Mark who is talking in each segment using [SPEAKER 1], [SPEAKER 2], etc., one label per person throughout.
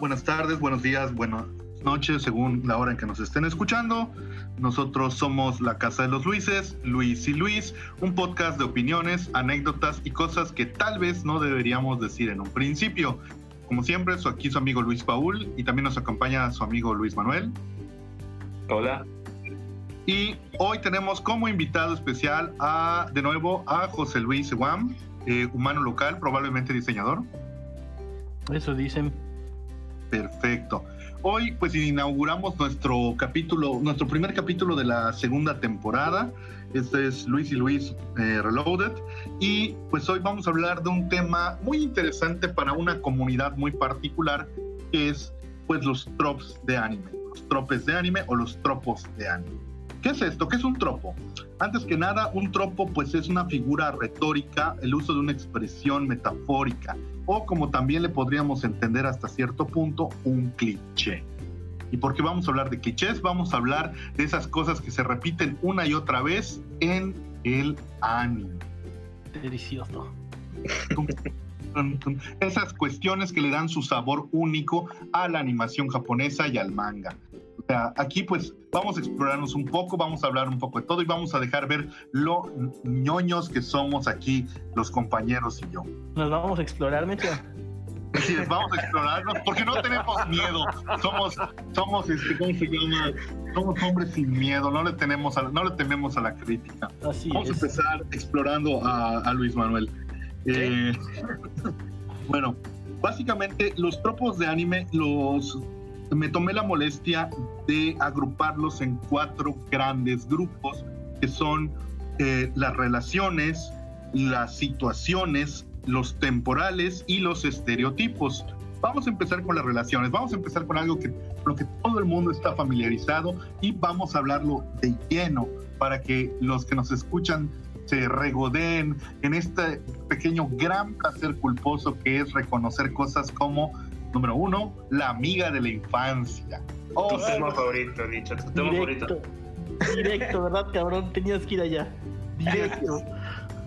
[SPEAKER 1] Buenas tardes, buenos días, buenas noches, según la hora en que nos estén escuchando. Nosotros somos La Casa de los Luises, Luis y Luis, un podcast de opiniones, anécdotas y cosas que tal vez no deberíamos decir en un principio. Como siempre, su, aquí su amigo Luis Paul y también nos acompaña su amigo Luis Manuel.
[SPEAKER 2] Hola.
[SPEAKER 1] Y hoy tenemos como invitado especial a, de nuevo, a José Luis Guam, eh, humano local, probablemente diseñador.
[SPEAKER 3] Eso dicen.
[SPEAKER 1] Perfecto. Hoy pues inauguramos nuestro capítulo, nuestro primer capítulo de la segunda temporada. Este es Luis y Luis eh, Reloaded. Y pues hoy vamos a hablar de un tema muy interesante para una comunidad muy particular, que es pues los tropes de anime. Los tropes de anime o los tropos de anime. ¿Qué es esto? ¿Qué es un tropo? Antes que nada, un tropo pues es una figura retórica, el uso de una expresión metafórica o como también le podríamos entender hasta cierto punto, un cliché. ¿Y por qué vamos a hablar de clichés? Vamos a hablar de esas cosas que se repiten una y otra vez en el anime.
[SPEAKER 3] Delicioso.
[SPEAKER 1] Esas cuestiones que le dan su sabor único a la animación japonesa y al manga aquí pues vamos a explorarnos un poco, vamos a hablar un poco de todo y vamos a dejar ver lo ñoños que somos aquí los compañeros y yo.
[SPEAKER 3] Nos vamos a explorar, Mecho.
[SPEAKER 1] Sí, vamos a explorarnos porque no tenemos miedo. Somos, somos, este, ¿cómo se llama? Somos hombres sin miedo. No le tenemos, a, no le tememos a la crítica.
[SPEAKER 3] Así
[SPEAKER 1] vamos a empezar explorando a, Luis Manuel. Eh, bueno, básicamente los tropos de anime los me tomé la molestia de agruparlos en cuatro grandes grupos que son eh, las relaciones, las situaciones, los temporales y los estereotipos. Vamos a empezar con las relaciones, vamos a empezar con algo que lo que todo el mundo está familiarizado y vamos a hablarlo de lleno para que los que nos escuchan se regodeen en este pequeño gran placer culposo que es reconocer cosas como Número uno, la amiga de la infancia.
[SPEAKER 2] Oh, tu tema favorito, dicho, tu tema favorito.
[SPEAKER 3] Directo, ¿verdad, cabrón? Tenías que ir allá. Directo.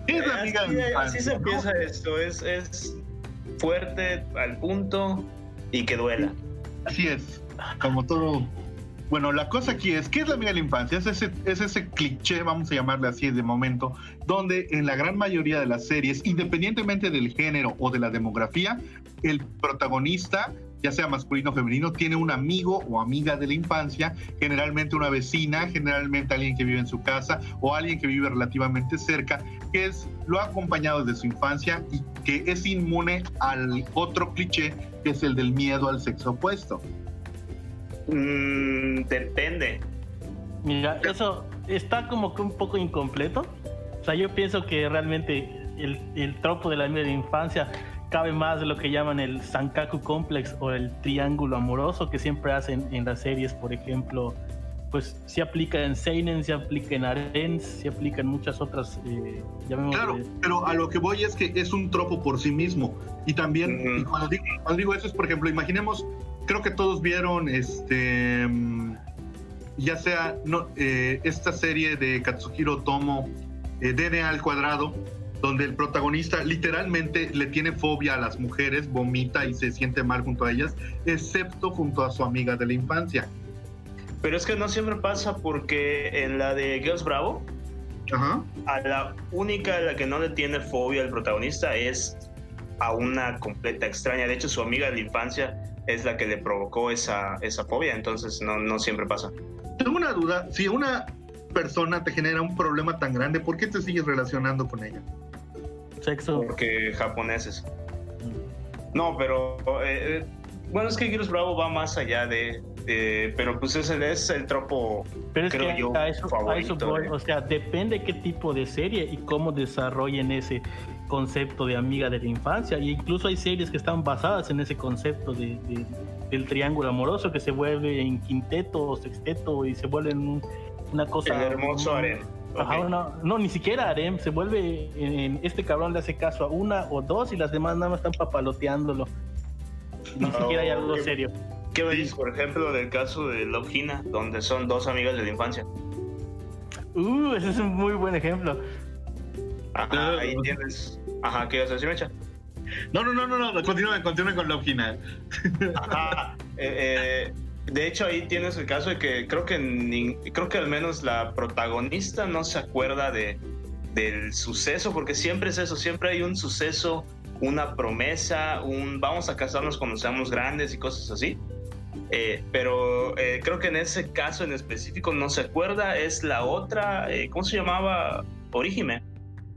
[SPEAKER 1] ¿Qué es la amiga de la infancia?
[SPEAKER 2] Así se empieza esto, es, es fuerte, al punto y que duela.
[SPEAKER 1] Así es, como todo bueno, la cosa aquí es, ¿qué es la amiga de la infancia? Es ese, es ese cliché, vamos a llamarle así de momento, donde en la gran mayoría de las series, independientemente del género o de la demografía, el protagonista ya sea masculino o femenino, tiene un amigo o amiga de la infancia, generalmente una vecina, generalmente alguien que vive en su casa o alguien que vive relativamente cerca, que es, lo ha acompañado desde su infancia y que es inmune al otro cliché, que es el del miedo al sexo opuesto.
[SPEAKER 2] Mm, depende.
[SPEAKER 3] Mira, eso está como que un poco incompleto. O sea, yo pienso que realmente el, el tropo de la de infancia cabe más de lo que llaman el Sankaku Complex o el triángulo amoroso que siempre hacen en las series, por ejemplo, pues se aplica en Seinen, se aplica en Arens, se aplica en muchas otras. Eh,
[SPEAKER 1] claro, pero a lo que voy es que es un tropo por sí mismo. Y también, cuando, digo, cuando digo eso es, por ejemplo, imaginemos creo que todos vieron este ya sea no, eh, esta serie de Katsuhiro Tomo eh, DNA al cuadrado donde el protagonista literalmente le tiene fobia a las mujeres, vomita y se siente mal junto a ellas, excepto junto a su amiga de la infancia.
[SPEAKER 2] Pero es que no siempre pasa porque en la de Girls Bravo, a la única a la que no le tiene fobia el protagonista es a una completa extraña. De hecho, su amiga de la infancia es la que le provocó esa, esa fobia, entonces no, no siempre pasa.
[SPEAKER 1] Tengo una duda, si una persona te genera un problema tan grande, ¿por qué te sigues relacionando con ella?
[SPEAKER 3] Sexo.
[SPEAKER 2] Porque japoneses. No, pero eh, eh, bueno, es que Girls Bravo va más allá de, pero pues ese es el tropo,
[SPEAKER 3] pero es que yo, a eso, voy, o sea, depende qué tipo de serie y cómo desarrollen ese concepto de amiga de la infancia. Y incluso hay series que están basadas en ese concepto de, del triángulo amoroso que se vuelve en quinteto o sexteto y se vuelve en una cosa.
[SPEAKER 2] El hermoso
[SPEAKER 3] no, ni siquiera harem. Se vuelve. En, este cabrón le hace caso a una o dos y las demás nada más están papaloteándolo. Ni siquiera hay algo serio.
[SPEAKER 2] ¿Qué veis, por ejemplo, del caso de Love donde son dos amigas de la infancia?
[SPEAKER 3] Uh, ese es un muy buen ejemplo.
[SPEAKER 2] Ajá, ahí tienes. Ajá, ¿qué vas a decir, Mecha?
[SPEAKER 1] No, no, no, no, no, continúen, continúen con Love Hina.
[SPEAKER 2] Eh, eh, de hecho, ahí tienes el caso de que creo que creo que al menos la protagonista no se acuerda de, del suceso, porque siempre es eso, siempre hay un suceso, una promesa, un vamos a casarnos cuando seamos grandes y cosas así. Eh, pero eh, creo que en ese caso en específico no se acuerda, es la otra, eh, ¿cómo se llamaba? Origime.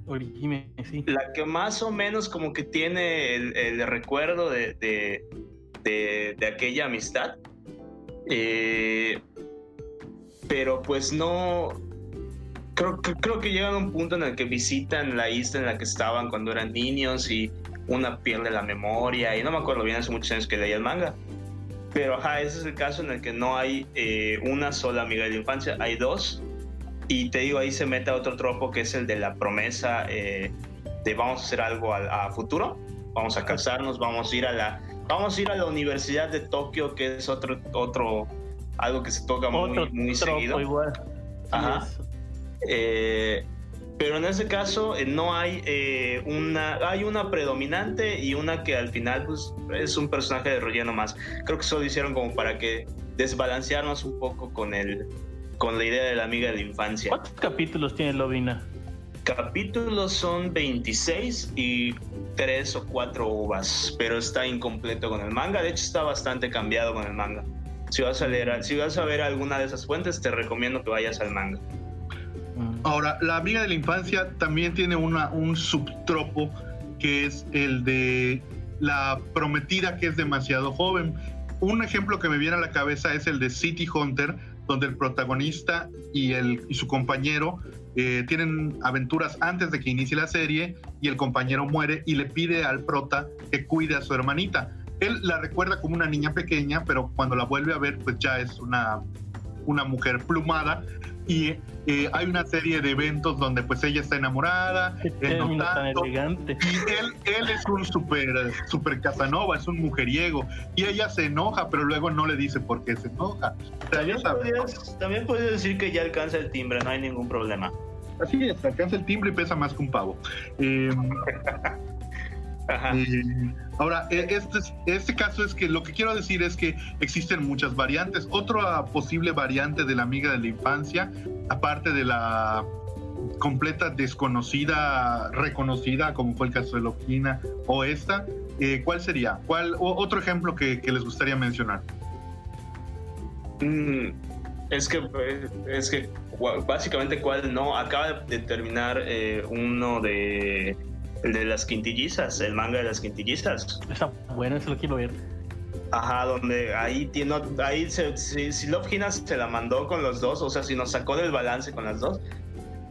[SPEAKER 3] Origime, sí.
[SPEAKER 2] La que más o menos como que tiene el, recuerdo de, de, de, aquella amistad. Pero pues no, creo, creo que llegan a un punto en el que visitan la isla en la que estaban cuando eran niños y una pierde la memoria y no me acuerdo bien hace muchos años que leía el manga. Pero ajá, ese es el caso en el que no hay eh, una sola amiga de la infancia, hay dos. Y te digo, ahí se mete otro tropo que es el de la promesa eh, de vamos a hacer algo a, futuro, vamos a casarnos, vamos a ir a la, vamos a ir a la Universidad de Tokio, que es otro, otro algo que se toca muy, muy seguido. Igual. Ajá. Eh, pero en ese caso eh, no hay eh, una, hay una predominante y una que al final pues, es un personaje de relleno más. Creo que eso lo hicieron como para que desbalancearnos un poco con el, con la idea de la amiga de la infancia.
[SPEAKER 3] ¿Cuántos capítulos tiene Lovina?
[SPEAKER 2] Capítulos son 26 y 3 o 4 uvas, pero está incompleto con el manga. De hecho, está bastante cambiado con el manga. Si vas a leer, si vas a ver alguna de esas fuentes, te recomiendo que vayas al manga.
[SPEAKER 1] Ahora, la amiga de la infancia también tiene una, un subtropo que es el de la prometida que es demasiado joven. Un ejemplo que me viene a la cabeza es el de City Hunter, donde el protagonista y, el, y su compañero eh, tienen aventuras antes de que inicie la serie y el compañero muere y le pide al prota que cuide a su hermanita. Él la recuerda como una niña pequeña, pero cuando la vuelve a ver, pues ya es una, una mujer plumada y eh, hay una serie de eventos donde pues ella está enamorada, él no tanto, elegante. y él, él es un super, super Casanova, es un mujeriego, y ella se enoja, pero luego no le dice por qué se enoja.
[SPEAKER 2] también, puedes, decir que ya alcanza el timbre, no hay ningún problema.
[SPEAKER 1] Así es, alcanza el timbre y pesa más que un pavo. Eh, ahora, e, este, este caso es que lo que quiero decir es que existen muchas variantes. Otra posible variante de la amiga de la infancia, aparte de la completa desconocida, reconocida, como fue el caso de Loquina o esta, eh, ¿cuál sería? ¿Cuál, otro ejemplo que, les gustaría mencionar?
[SPEAKER 2] Mm, es que, es que básicamente cuál no, acaba de terminar eh, uno de el de las quintillizas, el manga de las quintillizas.
[SPEAKER 3] Está bueno, eso lo quiero ver.
[SPEAKER 2] Ajá, donde ahí tiene, ahí se, si, Love Hina se la mandó con los dos, o sea, si nos sacó del balance con las dos,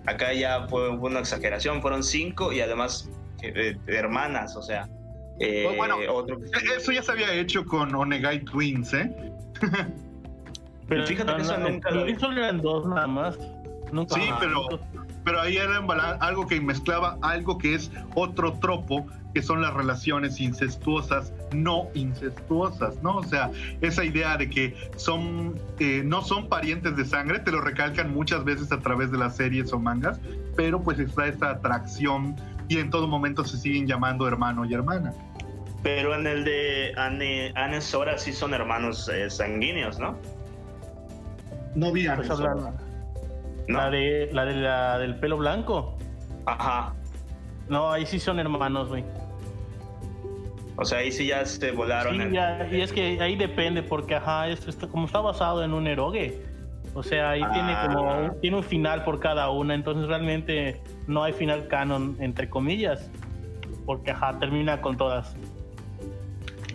[SPEAKER 2] acá ya fue una exageración, fueron cinco y además eh, hermanas, o sea.
[SPEAKER 1] Eh, pues bueno, e-, eso ya se había hecho con Onegai Twins, ¿eh?
[SPEAKER 3] Pero fíjate que eso nunca lo... Solo eran dos nada más.
[SPEAKER 1] Nunca sí, pero pero ahí era algo que mezclaba algo que es otro tropo, que son las relaciones incestuosas, no incestuosas, ¿no? O sea, esa idea de que son, eh, no son parientes de sangre, te lo recalcan muchas veces a través de las series o mangas, pero pues está esta atracción y en todo momento se siguen llamando hermano y hermana.
[SPEAKER 2] Pero en el de Anne, Anne Sora sí son hermanos eh, sanguíneos, ¿no?
[SPEAKER 1] No vi Anne
[SPEAKER 3] la de la de la del pelo blanco.
[SPEAKER 2] Ajá.
[SPEAKER 3] No, ahí sí son hermanos, güey.
[SPEAKER 2] O sea, ahí sí ya se volaron.
[SPEAKER 3] Sí, ya, y es que ahí depende, porque ajá, esto, como está basado en un erogue. O sea, ahí tiene ah. como tiene un final por cada una, entonces realmente no hay final canon, entre comillas, porque ajá, termina con todas.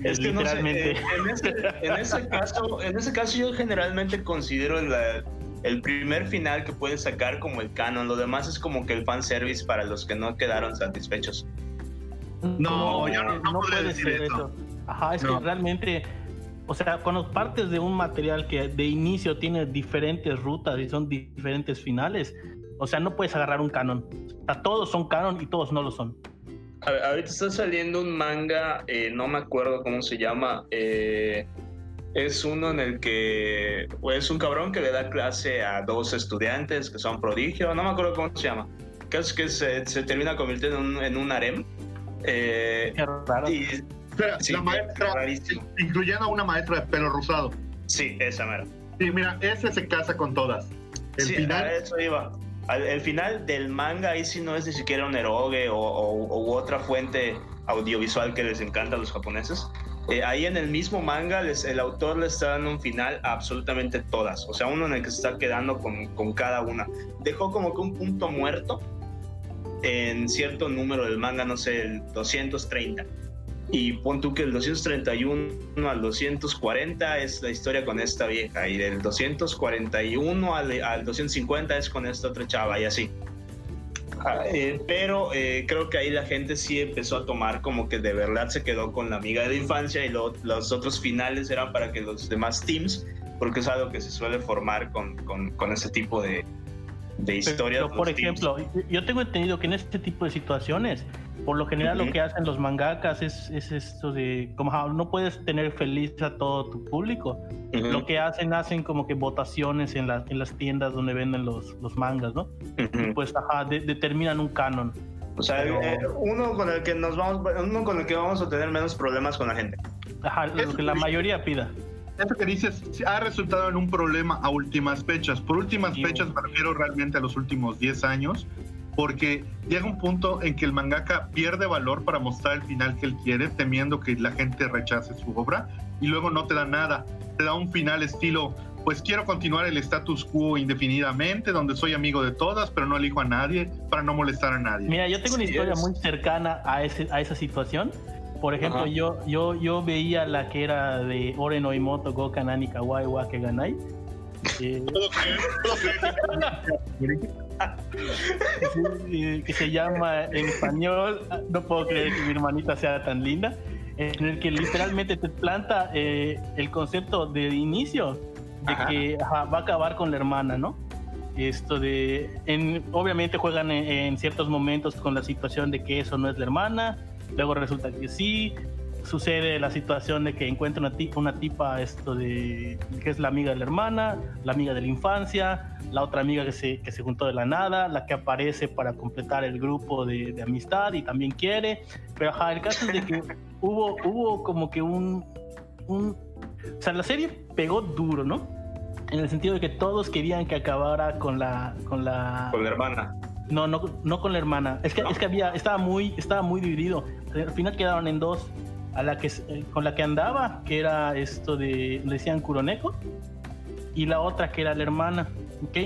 [SPEAKER 2] Es que Literalmente. En, ese, en, ese, caso, en ese caso yo generalmente considero la, el primer final que puedes sacar como el canon, lo demás es como que el fanservice para los que no quedaron satisfechos.
[SPEAKER 1] No, yo no, no, puedo decir eso.
[SPEAKER 3] Ajá, es que realmente, o sea, cuando partes de un material que de inicio tiene diferentes rutas y son diferentes finales, o sea, no puedes agarrar un canon. O sea, todos son canon y todos no lo son.
[SPEAKER 2] ahorita está saliendo un manga, eh, no me acuerdo cómo se llama, eh, es uno en el que es un cabrón que le da clase a dos estudiantes que son prodigio, no me acuerdo cómo se llama, que es que se, termina convirtiendo en un, harem
[SPEAKER 1] Eh, Qué raro. la maestra, incluyendo a una maestra de pelo rosado.
[SPEAKER 2] Sí, esa mera.
[SPEAKER 1] Sí, mira, ese se casa con todas.
[SPEAKER 2] El sí, final. A eso iba. el final del manga, ahí sí no es ni siquiera un eroge o, otra fuente audiovisual que les encanta a los japoneses. Eh, ahí en el mismo manga, el autor le está dando un final a absolutamente todas. O sea, uno en el que se está quedando con, con cada una. Dejó como que un punto muerto en cierto número del manga, no sé, el 230 y pon tú que el 231 al 240 es la historia con esta vieja y del 241 al, al 250 es con esta otra chava y así. Ah, eh, pero eh, creo que ahí la gente sí empezó a tomar como que de verdad se quedó con la amiga de la infancia y los otros finales eran para que los demás teams, porque es algo que se suele formar con, con, con ese tipo de, de historias.
[SPEAKER 3] por ejemplo, yo tengo entendido que en este tipo de situaciones por lo general lo que hacen los mangakas es, es esto de, como no puedes tener feliz a todo tu público, lo que hacen, hacen como que votaciones en, en las tiendas donde venden los, los mangas, ¿no? y pues, ajá, determinan un canon.
[SPEAKER 2] O sea, eh, uno con el que nos vamos, uno con el que vamos a tener menos problemas con la gente.
[SPEAKER 3] Ajá, lo que la mayoría pida.
[SPEAKER 1] Eso que dices ha resultado en un problema a últimas fechas. Por últimas fechas me refiero realmente a los últimos 10 años, porque llega un punto en que el mangaka pierde valor para mostrar el final que él quiere, temiendo que la gente rechace su obra, y luego no te da nada, te da un final estilo, pues quiero continuar el status quo indefinidamente, donde soy amigo de todas, pero no elijo a nadie para no molestar a nadie.
[SPEAKER 3] Mira, yo tengo una historia muy cercana a, ese, a esa situación. Por ejemplo, yo, yo, yo veía la que era de Oren Oimoto Gokan Ani Kawaii Wake Ganai. Eh, que se llama en español, no puedo creer que mi hermanita sea tan linda, en el que literalmente te planta eh, el concepto de inicio de que va a acabar con la hermana, ¿no? Esto de, en, obviamente juegan en, ciertos momentos con la situación de que eso no es la hermana, luego resulta que sí, sucede la situación de que encuentra una, tipa, una tipa esto de que es la amiga de la hermana, la amiga de la infancia, la otra amiga que se, que se juntó de la nada, la que aparece para completar el grupo de, de amistad y también quiere. Pero ajá, el caso es de que hubo, hubo como que un, un... O sea, la serie pegó duro, ¿no? En el sentido de que todos querían que acabara con la... Con la,
[SPEAKER 2] con la hermana.
[SPEAKER 3] No, no, no con la hermana. Es que, es que había, estaba muy, estaba muy dividido. Al final quedaron en dos a la que, con la que andaba, que era esto de, le decían Kuroneko, y la otra que era la hermana, ¿ok?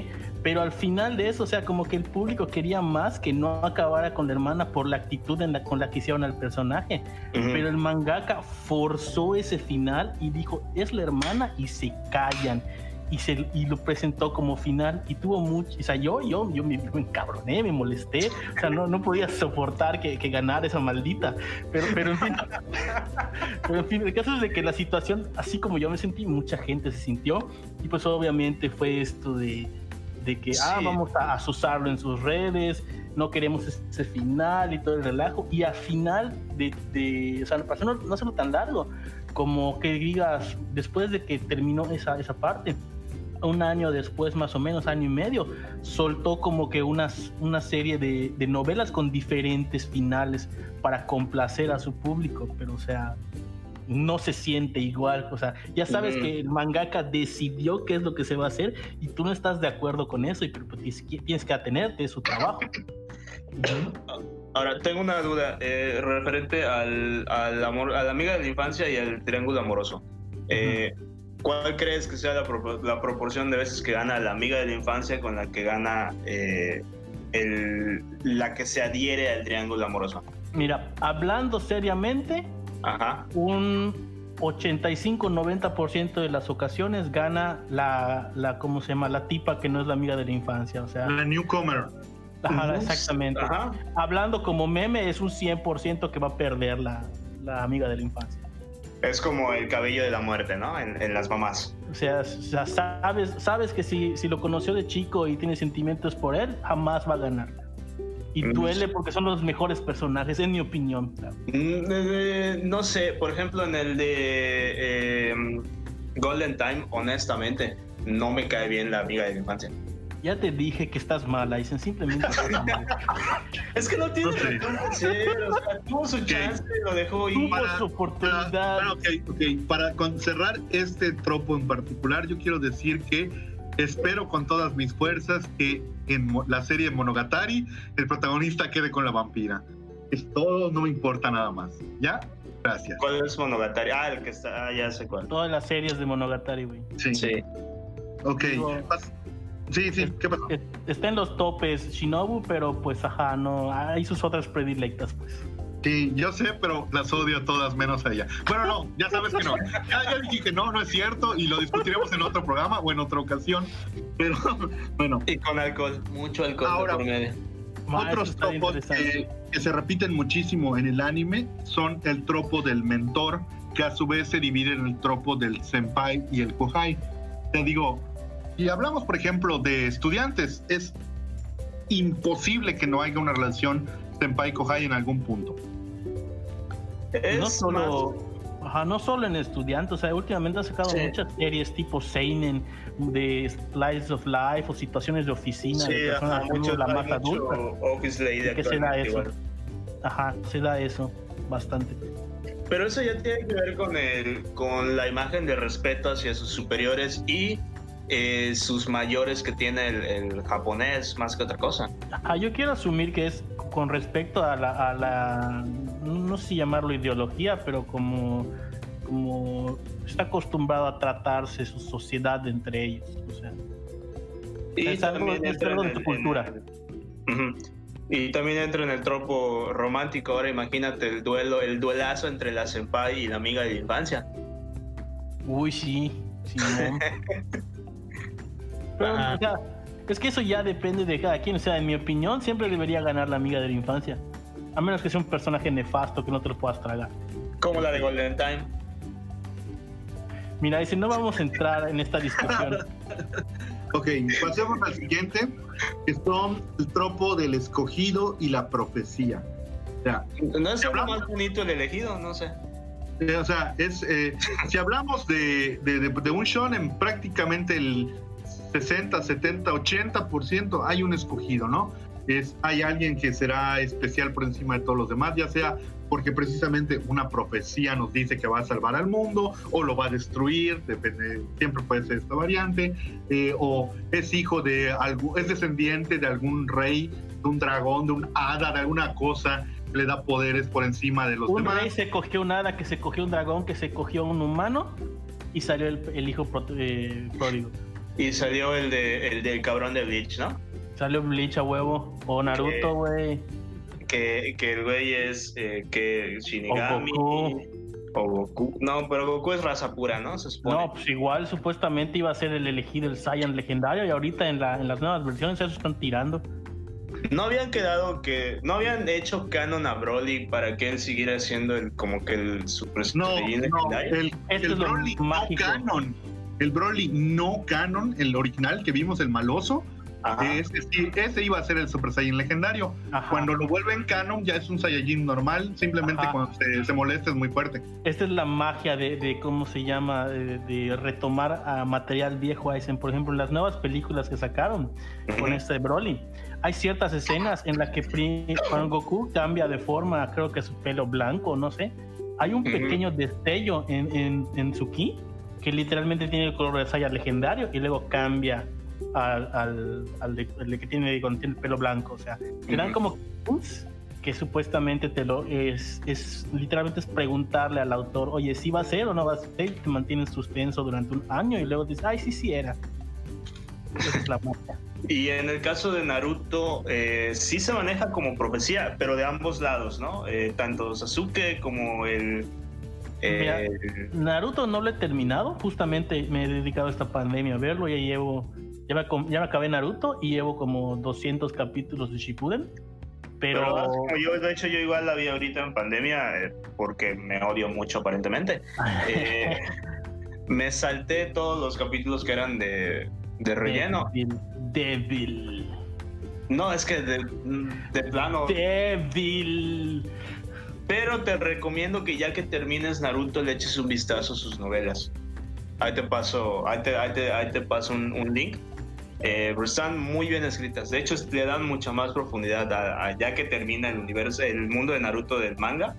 [SPEAKER 3] Pero al final de eso, o sea, como que el público quería más que no acabara con la hermana por la actitud en la, con la que hicieron al personaje. Pero el mangaka forzó ese final y dijo, es la hermana y se callan y, se, y lo presentó como final y tuvo mucho, o sea, yo, yo, yo me, me encabroné, me molesté, o sea, no, no podía soportar que, que ganara esa maldita, pero, pero en fin, pero en fin, el caso es de que la situación, así como yo me sentí, mucha gente se sintió y pues obviamente fue esto de, de que, ah, vamos a asusarlo en sus redes, no queremos ese final y todo el relajo, y al final de, de o sea, para no, no hacerlo tan largo, como que digas, después de que terminó esa, esa parte, un año después, más o menos, año y medio, soltó como que unas, una serie de, novelas con diferentes finales para complacer a su público, pero o sea, no se siente igual, o sea, ya sabes que el mangaka decidió qué es lo que se va a hacer y tú no estás de acuerdo con eso y pero pues, tienes que atenerte a su trabajo.
[SPEAKER 2] Ahora, tengo una duda eh, referente al, al, amor, a la amiga de la infancia y al triángulo amoroso. Eh, ¿Cuál crees que sea la, la, proporción de veces que gana la amiga de la infancia con la que gana eh, el, la que se adhiere al triángulo amoroso?
[SPEAKER 3] Mira, hablando seriamente, un 85-90% de las ocasiones gana la, la, ¿cómo se llama? La tipa que no es la amiga de la infancia, o sea...
[SPEAKER 1] La newcomer.
[SPEAKER 3] Ajá, exactamente. Hablando como meme, es un 100% que va a perder la, la amiga de la infancia.
[SPEAKER 2] Es como el cabello de la muerte, ¿no? En, las mamás.
[SPEAKER 3] O sea, sabes, sabes que si, si, lo conoció de chico y tiene sentimientos por él, jamás va a ganar. Y mm. duele porque son los mejores personajes, en mi opinión.
[SPEAKER 2] Mm, eh, no sé, por ejemplo, en el de em, Golden Time, honestamente, no me cae bien la amiga de la infancia.
[SPEAKER 3] Ya te dije que estás mala, dicen simplemente.
[SPEAKER 2] es que no tiene razón o sea, tuvo su chance, lo dejó ir.
[SPEAKER 3] Tuvo su oportunidad.
[SPEAKER 1] Para, para cerrar este tropo en particular, yo quiero decir que espero con todas mis fuerzas que en la serie Monogatari el protagonista quede con la vampira. Es todo, no me importa nada más. ¿Ya? Gracias.
[SPEAKER 2] ¿Cuál es Monogatari? Ah, el que está, ah, ya sé cuál.
[SPEAKER 3] Todas las series de Monogatari, güey.
[SPEAKER 1] Sí. sí. Ok. Sí, sí, ¿qué pasó?
[SPEAKER 3] Está en los topes Shinobu, pero pues ajá, no, hay sus otras predilectas, pues.
[SPEAKER 1] Sí, yo sé, pero las odio todas menos a ella. Bueno, no, ya sabes que no. Ya, dije que no, no es cierto y lo discutiremos en otro programa o en otra ocasión. Pero bueno.
[SPEAKER 2] Y con alcohol, mucho alcohol
[SPEAKER 1] Ahora, Otros tropos que, que, se repiten muchísimo en el anime son el tropo del mentor, que a su vez se divide en el tropo del senpai y el kohai. Te digo, y hablamos, por ejemplo, de estudiantes, es imposible que no haya una relación senpai-kohai en algún punto.
[SPEAKER 3] no solo, no solo en estudiantes, o sea, últimamente ha sacado muchas series tipo Seinen, de Slice of Life o situaciones de oficina de personas mucho, la más adulta. que se da eso. Ajá, se da eso bastante.
[SPEAKER 2] Pero eso ya tiene que ver con el, con la imagen de respeto hacia sus superiores y eh, sus mayores que tiene el, japonés más que otra cosa.
[SPEAKER 3] Ah, yo quiero asumir que es con respecto a la, no sé llamarlo ideología, pero como, como está acostumbrado a tratarse su sociedad entre ellos. O sea,
[SPEAKER 2] y es algo, de tu cultura. Y también entra en el tropo romántico. Ahora imagínate el duelo, el duelazo entre la senpai y la amiga de la infancia.
[SPEAKER 3] Uy, sí, sí es que eso ya depende de cada quien. O sea, en mi opinión, siempre debería ganar la amiga de la infancia. A menos que sea un personaje nefasto que no te lo puedas tragar.
[SPEAKER 2] Como la de Golden Time.
[SPEAKER 3] Mira, dice, no vamos a entrar en esta discusión.
[SPEAKER 1] ok, pasemos al siguiente, que son el tropo del escogido y la profecía.
[SPEAKER 2] ¿No es lo más bonito el elegido? No sé.
[SPEAKER 1] Eh, o sea, es, eh, si hablamos de, de, de, de un shonen, prácticamente el 60, 70, 80% hay un escogido, ¿no? Es, hay alguien que será especial por encima de todos los demás, ya sea porque precisamente una profecía nos dice que va a salvar al mundo o lo va a destruir, depende, siempre puede ser esta variante, eh, o es hijo de algo, es descendiente de algún rey, de un dragón, de un hada, de alguna cosa que le da poderes por encima de los demás.
[SPEAKER 3] Un rey se cogió un hada, que se cogió un dragón, que se cogió un humano y salió el, hijo eh, pródigo.
[SPEAKER 2] Y salió el, de, el del cabrón de Bleach, ¿no?
[SPEAKER 3] Salió Bleach a huevo. O Naruto, güey.
[SPEAKER 2] Que, que, el güey es eh, que Shinigami. O Goku. No, pero Goku es raza pura, ¿no? Se supone.
[SPEAKER 3] No, pues igual supuestamente iba a ser el elegido el Saiyan legendario y ahorita en, la, en las nuevas versiones eso están tirando.
[SPEAKER 2] No habían quedado que. No habían hecho canon a Broly para que él siguiera siendo el como que el super
[SPEAKER 1] no, no, el, el Broly no canon el Broly no canon, el original que vimos, el maloso, ese, ese, iba a ser el Super Saiyan legendario. Cuando lo vuelven canon ya es un Saiyajin normal, simplemente cuando se, molesta es muy fuerte.
[SPEAKER 3] Esta es la magia de, cómo se llama, de, retomar a material viejo Aizen. Por ejemplo, las nuevas películas que sacaron con este Broly. Hay ciertas escenas en las que cuando Goku cambia de forma, creo que su pelo blanco, no sé. Hay un pequeño destello en, en, en su ki que literalmente tiene el color de Saiyan legendario y luego cambia al, al, de, que tiene, cuando tiene el pelo blanco. O sea, te dan como que supuestamente te lo es, es literalmente es preguntarle al autor, oye, si va a ser o no va a ser, te mantienen suspenso durante un año y luego dices, ay, sí, sí era. es la
[SPEAKER 2] Y en el caso de Naruto, eh, sí se maneja como profecía, pero de ambos lados, ¿no? Eh, tanto Sasuke como el
[SPEAKER 3] eh, Naruto no lo he terminado, justamente me he dedicado a esta pandemia a verlo, ya llevo, ya me, ya me acabé Naruto y llevo como 200 capítulos de Shippuden. Pero,
[SPEAKER 2] yo, de hecho, yo igual la vi ahorita en pandemia eh, porque me odio mucho aparentemente. Eh, me salté todos los capítulos que eran de, de relleno.
[SPEAKER 3] Débil.
[SPEAKER 2] No, es que de, de plano.
[SPEAKER 3] Débil.
[SPEAKER 2] Pero te recomiendo que ya que termines Naruto le eches un vistazo a sus novelas. Ahí te paso, ahí te, ahí te, paso un, link Eh, están muy bien escritas. De hecho, le dan mucha más profundidad a, ya que termina el universo, el mundo de Naruto del manga,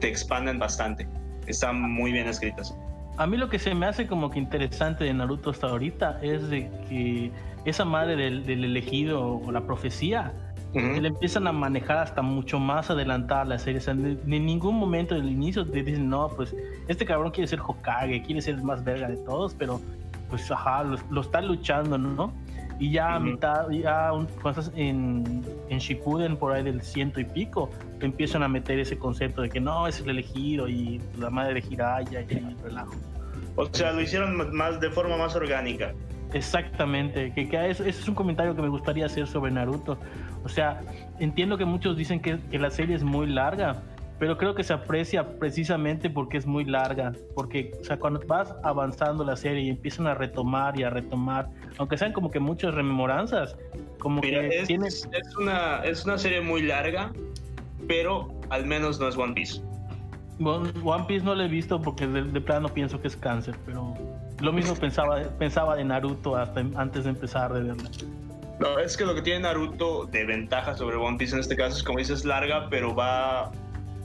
[SPEAKER 2] te expanden bastante. Están muy bien escritas.
[SPEAKER 3] A mí lo que se me hace como que interesante de Naruto hasta ahorita es de que esa madre del, elegido o la profecía le empiezan a manejar hasta mucho más adelantada la serie. O sea, en ningún momento del inicio te dicen, no, pues este cabrón quiere ser Hokage, quiere ser el más verga de todos, pero pues ajá, lo, lo está luchando, ¿no? Y ya a mitad, ya un, cuando estás en, en Shippuden por ahí del ciento y pico, empiezan a meter ese concepto de que no, es el elegido y la madre de Jiraya y el relajo.
[SPEAKER 2] O sea, lo hicieron más de forma más orgánica.
[SPEAKER 3] Exactamente, que, que ese es un comentario que me gustaría hacer sobre Naruto. O sea, entiendo que muchos dicen que, que la serie es muy larga, pero creo que se aprecia precisamente porque es muy larga, porque o sea, cuando vas avanzando la serie y empiezan a retomar y a retomar, aunque sean como que muchas rememoranzas, como que
[SPEAKER 2] es, tienes... es una es una serie muy larga, pero al menos no es One Piece.
[SPEAKER 3] One Piece no lo he visto porque de, plano pienso que es cáncer, pero lo mismo pensaba pensaba de Naruto hasta antes de empezar de verla.
[SPEAKER 2] No, es que lo que tiene Naruto de ventaja sobre One Piece en este caso es como dices larga, pero va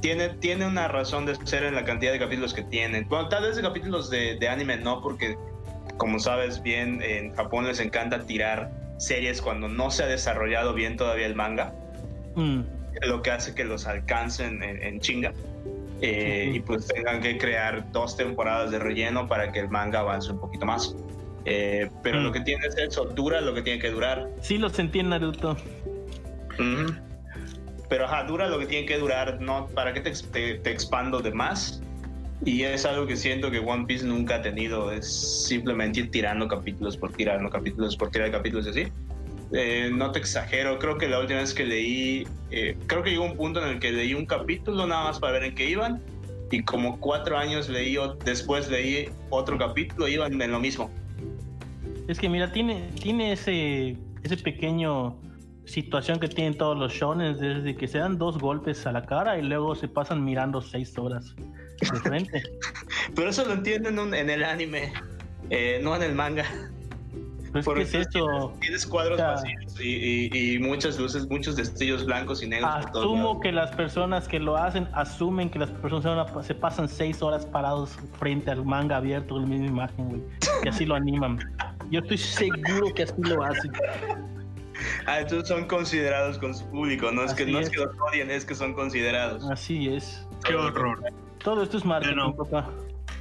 [SPEAKER 2] tiene, tiene una razón de ser en la cantidad de capítulos que tiene. Bueno, tal vez de capítulos de, de, anime no, porque como sabes bien, en Japón les encanta tirar series cuando no se ha desarrollado bien todavía el manga. Mm. Lo que hace que los alcancen en, chinga. Eh, y pues tengan que crear dos temporadas de relleno para que el manga avance un poquito más. Eh, pero mm. lo que tiene es eso, dura lo que tiene que durar.
[SPEAKER 3] Sí, lo sentí en Naruto.
[SPEAKER 2] Pero ajá, dura lo que tiene que durar, ¿no? ¿Para qué te, te, expando de más? Y es algo que siento que One Piece nunca ha tenido, es simplemente ir tirando capítulos por tirando capítulos por tirar capítulos así. Eh, no te exagero, creo que la última vez que leí, eh, creo que llegó un punto en el que leí un capítulo nada más para ver en qué iban, y como cuatro años leí, después leí otro capítulo, iban en lo mismo.
[SPEAKER 3] Es que mira, tiene, tiene ese, ese pequeño situación que tienen todos los shonen desde que se dan dos golpes a la cara y luego se pasan mirando seis horas de frente.
[SPEAKER 2] Pero eso lo entienden en el anime, eh, no en el manga.
[SPEAKER 3] Pues Por es eso?
[SPEAKER 2] Tienes cuadros vacíos y, y, muchas luces, muchos destellos blancos y negros.
[SPEAKER 3] Asumo que las personas que lo hacen asumen que las personas se pasan seis horas parados frente al manga abierto con la misma imagen, güey. Y así lo animan. Yo estoy seguro que así lo hacen.
[SPEAKER 2] Ah, entonces son considerados con su público, no es que no es. que los odien, es que son considerados.
[SPEAKER 3] Así es.
[SPEAKER 1] Qué horror.
[SPEAKER 3] Todo esto es marketing, papá.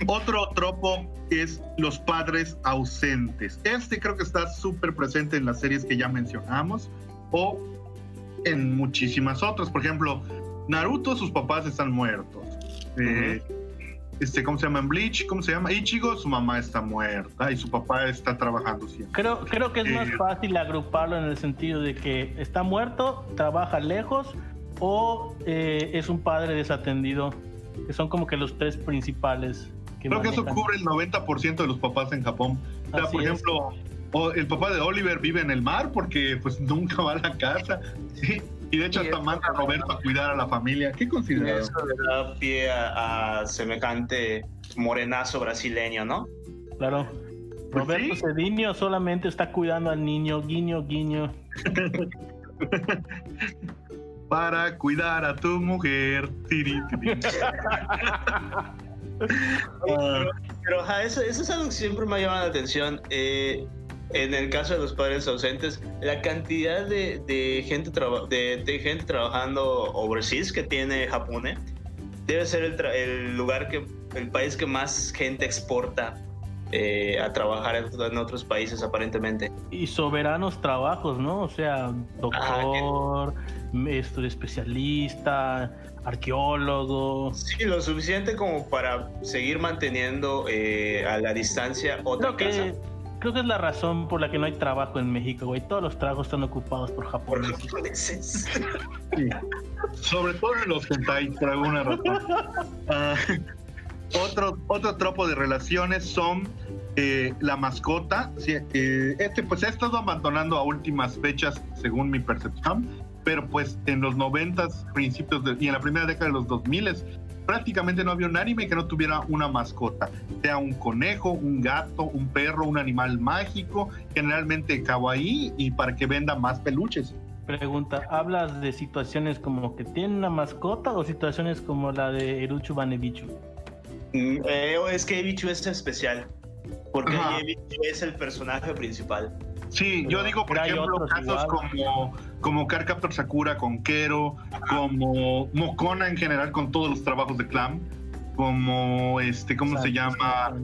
[SPEAKER 1] Otro tropo es los padres ausentes. Este creo que está súper presente en las series que ya mencionamos o en muchísimas otras. Por ejemplo, Naruto, sus papás están muertos. Eh, este, ¿cómo se llama? En Bleach, ¿cómo se llama? Ichigo, su mamá está muerta y su papá está trabajando siempre.
[SPEAKER 3] Creo, creo que es más eh, fácil agruparlo en el sentido de que está muerto, trabaja lejos o eh, es un padre desatendido, que son como que los tres principales.
[SPEAKER 1] Creo que eso cubre el 90% de los papás en Japón. O sea, por ejemplo, el papá de Oliver vive en el mar porque pues nunca va a la casa. ¿sí? Y de hecho hasta manda a Roberto a cuidar a la familia. ¿Qué consideras?
[SPEAKER 2] Eso le da pie a, semejante morenazo brasileño, ¿no?
[SPEAKER 3] Claro. Pues Roberto Cedinho solamente está cuidando al niño, guiño, guiño.
[SPEAKER 1] Para cuidar a tu mujer.
[SPEAKER 2] pero, eso, eso, es algo que siempre me ha llamado la atención. Eh, en el caso de los padres ausentes, la cantidad de, gente, de, gente trabajando overseas que tiene Japón ¿eh? debe ser el, lugar que, el país que más gente exporta eh, a trabajar en, otros países aparentemente.
[SPEAKER 3] Y soberanos trabajos, ¿no? O sea, doctor, maestro especialista, arqueólogo.
[SPEAKER 2] Sí, lo suficiente como para seguir manteniendo eh, a la distancia otra casa.
[SPEAKER 3] Creo que es la razón por la que no hay trabajo en México, güey. Todos los trabajos están ocupados por japoneses.
[SPEAKER 1] Sí. Sobre todo en los hentai, por alguna razón. Ah, otro, otro tropo de relaciones son eh, la mascota. Eh, este pues ha estado abandonando a últimas fechas, según mi percepción, pero pues en los noventas, principios de, y en la primera década de los 2000 prácticamente no había un anime que no tuviera una mascota, sea un conejo, un gato, un perro, un animal mágico, generalmente kawaii y para que venda más peluches.
[SPEAKER 3] Pregunta, ¿hablas de situaciones como que tiene una mascota o situaciones como la de Eruchu Banebichu?
[SPEAKER 2] Mm, eh, es que Ebichu es especial, porque Ebichu es el personaje principal.
[SPEAKER 1] Sí, yo digo, por ejemplo, casos como, como Captor Sakura con Kero, como Mokona en general con todos los trabajos de Clam, como este, ¿cómo se llama?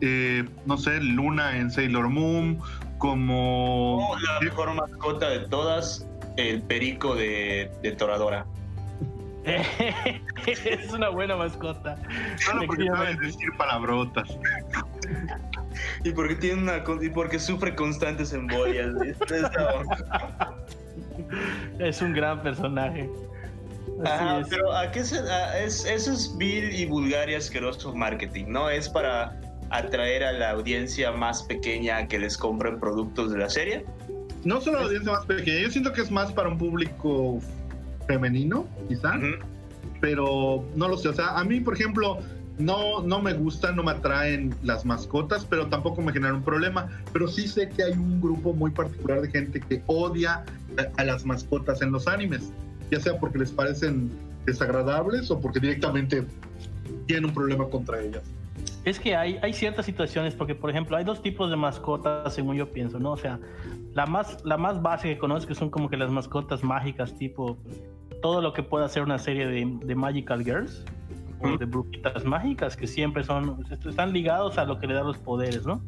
[SPEAKER 1] Eh, no sé, Luna en Sailor Moon, como...
[SPEAKER 2] la mejor mascota de todas, el perico de, de Toradora.
[SPEAKER 3] es una buena mascota.
[SPEAKER 1] Solo porque sabes decir palabrotas.
[SPEAKER 2] y porque tiene una y porque sufre constantes embolias.
[SPEAKER 3] es un gran personaje.
[SPEAKER 2] pero ¿a qué se, es, eso es vil y vulgar y asqueroso marketing, ¿no? Es para atraer a la audiencia más pequeña que les compren productos de la serie.
[SPEAKER 1] No solo la audiencia más pequeña, yo siento que es más para un público femenino, quizá, pero no lo sé. O sea, a mí, por ejemplo, no, no me gustan, no me atraen las mascotas, pero tampoco me genera un problema. Pero sí sé que hay un grupo muy particular de gente que odia a, las mascotas en los animes, ya sea porque les parecen desagradables o porque directamente tienen un problema contra ellas.
[SPEAKER 3] Es que hay, ciertas situaciones, porque por ejemplo hay dos tipos de mascotas, según yo pienso, ¿no? O sea, la más, la más básica que conozco son como que las mascotas mágicas, tipo todo lo que pueda hacer una serie de Magical Girls, de brujitas mágicas que siempre son, están ligados a lo que le da los poderes, ¿no?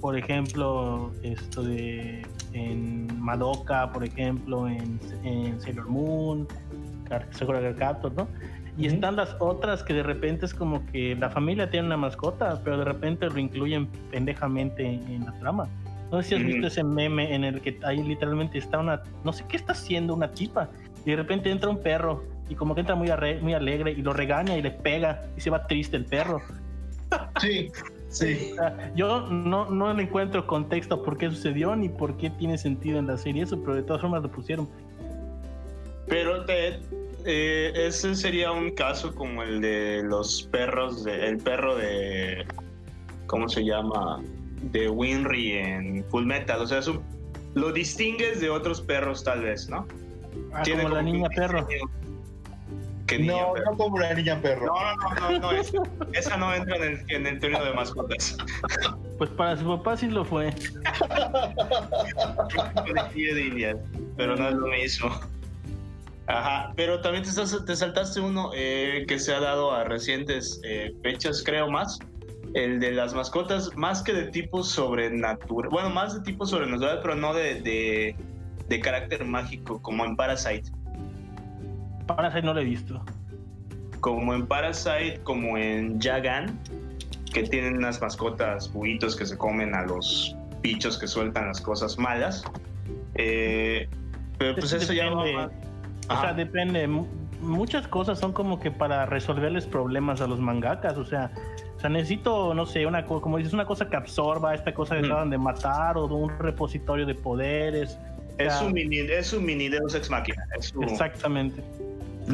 [SPEAKER 3] Por ejemplo, esto de en Madoka, por ejemplo, en, en Sailor Moon, Sakura Captor, ¿no? Y están las otras que de repente es como que la familia tiene una mascota, pero de repente lo incluyen pendejamente en la trama. No sé si has visto ese meme en el que ahí literalmente está una, no sé qué está haciendo una tipa, y de repente entra un perro y como que entra muy, muy alegre y lo regaña y le pega y se va triste el perro.
[SPEAKER 1] Sí, sí.
[SPEAKER 3] yo no, no le encuentro contexto por qué sucedió ni por qué tiene sentido en la serie eso, pero de todas formas lo pusieron.
[SPEAKER 2] Pero te, eh, ese sería un caso como el de los perros, de, el perro de, ¿cómo se llama? De Winry en Full Metal. O sea, lo distingues de otros perros tal vez, ¿no?
[SPEAKER 3] Ah, Tiene como, la niña perro
[SPEAKER 1] no, no como la niña perro.
[SPEAKER 2] No, no, no, no, esa no entra en el, en el término de mascotas.
[SPEAKER 3] Pues para su papá sí lo fue.
[SPEAKER 2] pero no es lo mismo. Ajá, pero también te, te saltaste uno eh, que se ha dado a recientes eh, fechas, creo más. El de las mascotas, más que de tipo sobrenatural. Bueno, más de tipo sobrenatural, pero no de, de, de carácter mágico, como en Parasite.
[SPEAKER 3] Parasite no lo he visto.
[SPEAKER 2] Como en Parasite, como en Jagan, que tienen unas mascotas buitos que se comen a los bichos que sueltan las cosas malas. Eh, pero pues eso ya
[SPEAKER 3] O sea, depende. Muchas cosas son como que para resolverles problemas a los mangakas. O sea, o sea, necesito, no sé, una como dices, una cosa que absorba esta cosa que acaban de matar o de un repositorio de poderes.
[SPEAKER 2] Es un mini, es un mini Deus Ex Machina.
[SPEAKER 3] Exactamente.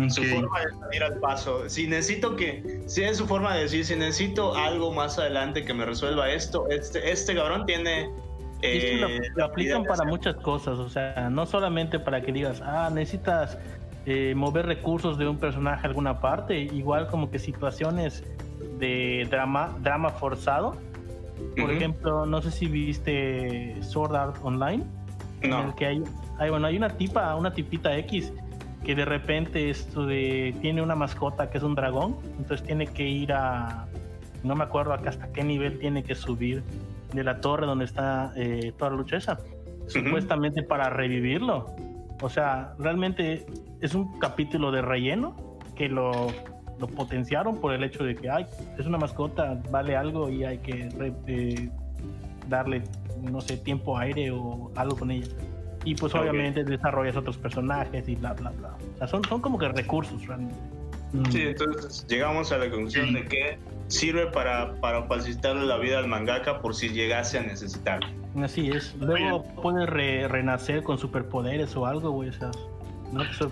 [SPEAKER 2] Su forma de salir al paso. Si necesito que, si es su forma de decir, si necesito algo más adelante que me resuelva esto, este, este cabrón tiene.
[SPEAKER 3] Eh, lo, aplican para muchas cosas, o sea, no solamente para que digas, ah, necesitas eh, mover recursos de un personaje a alguna parte, igual como que situaciones de drama, drama forzado. Por ejemplo, no sé si viste Sword Art Online, no. en el que hay, hay, bueno, hay una tipa, una tipita X que de repente esto de tiene una mascota que es un dragón, entonces tiene que ir a no me acuerdo hasta qué nivel tiene que subir de la torre donde está eh, toda la lucha esa, supuestamente para revivirlo. O sea, realmente es un capítulo de relleno que lo, lo potenciaron por el hecho de que ay, es una mascota, vale algo y hay que eh, darle, no sé, tiempo, aire o algo con ella. Y pues obviamente desarrollas otros personajes y bla, bla, bla. O sea, son, son como que recursos realmente.
[SPEAKER 2] Mm. Sí, entonces llegamos a la conclusión de que sirve para, para facilitarle la vida al mangaka por si llegase a necesitar.
[SPEAKER 3] Así es. Luego puede renacer con superpoderes o algo, güey. O sea,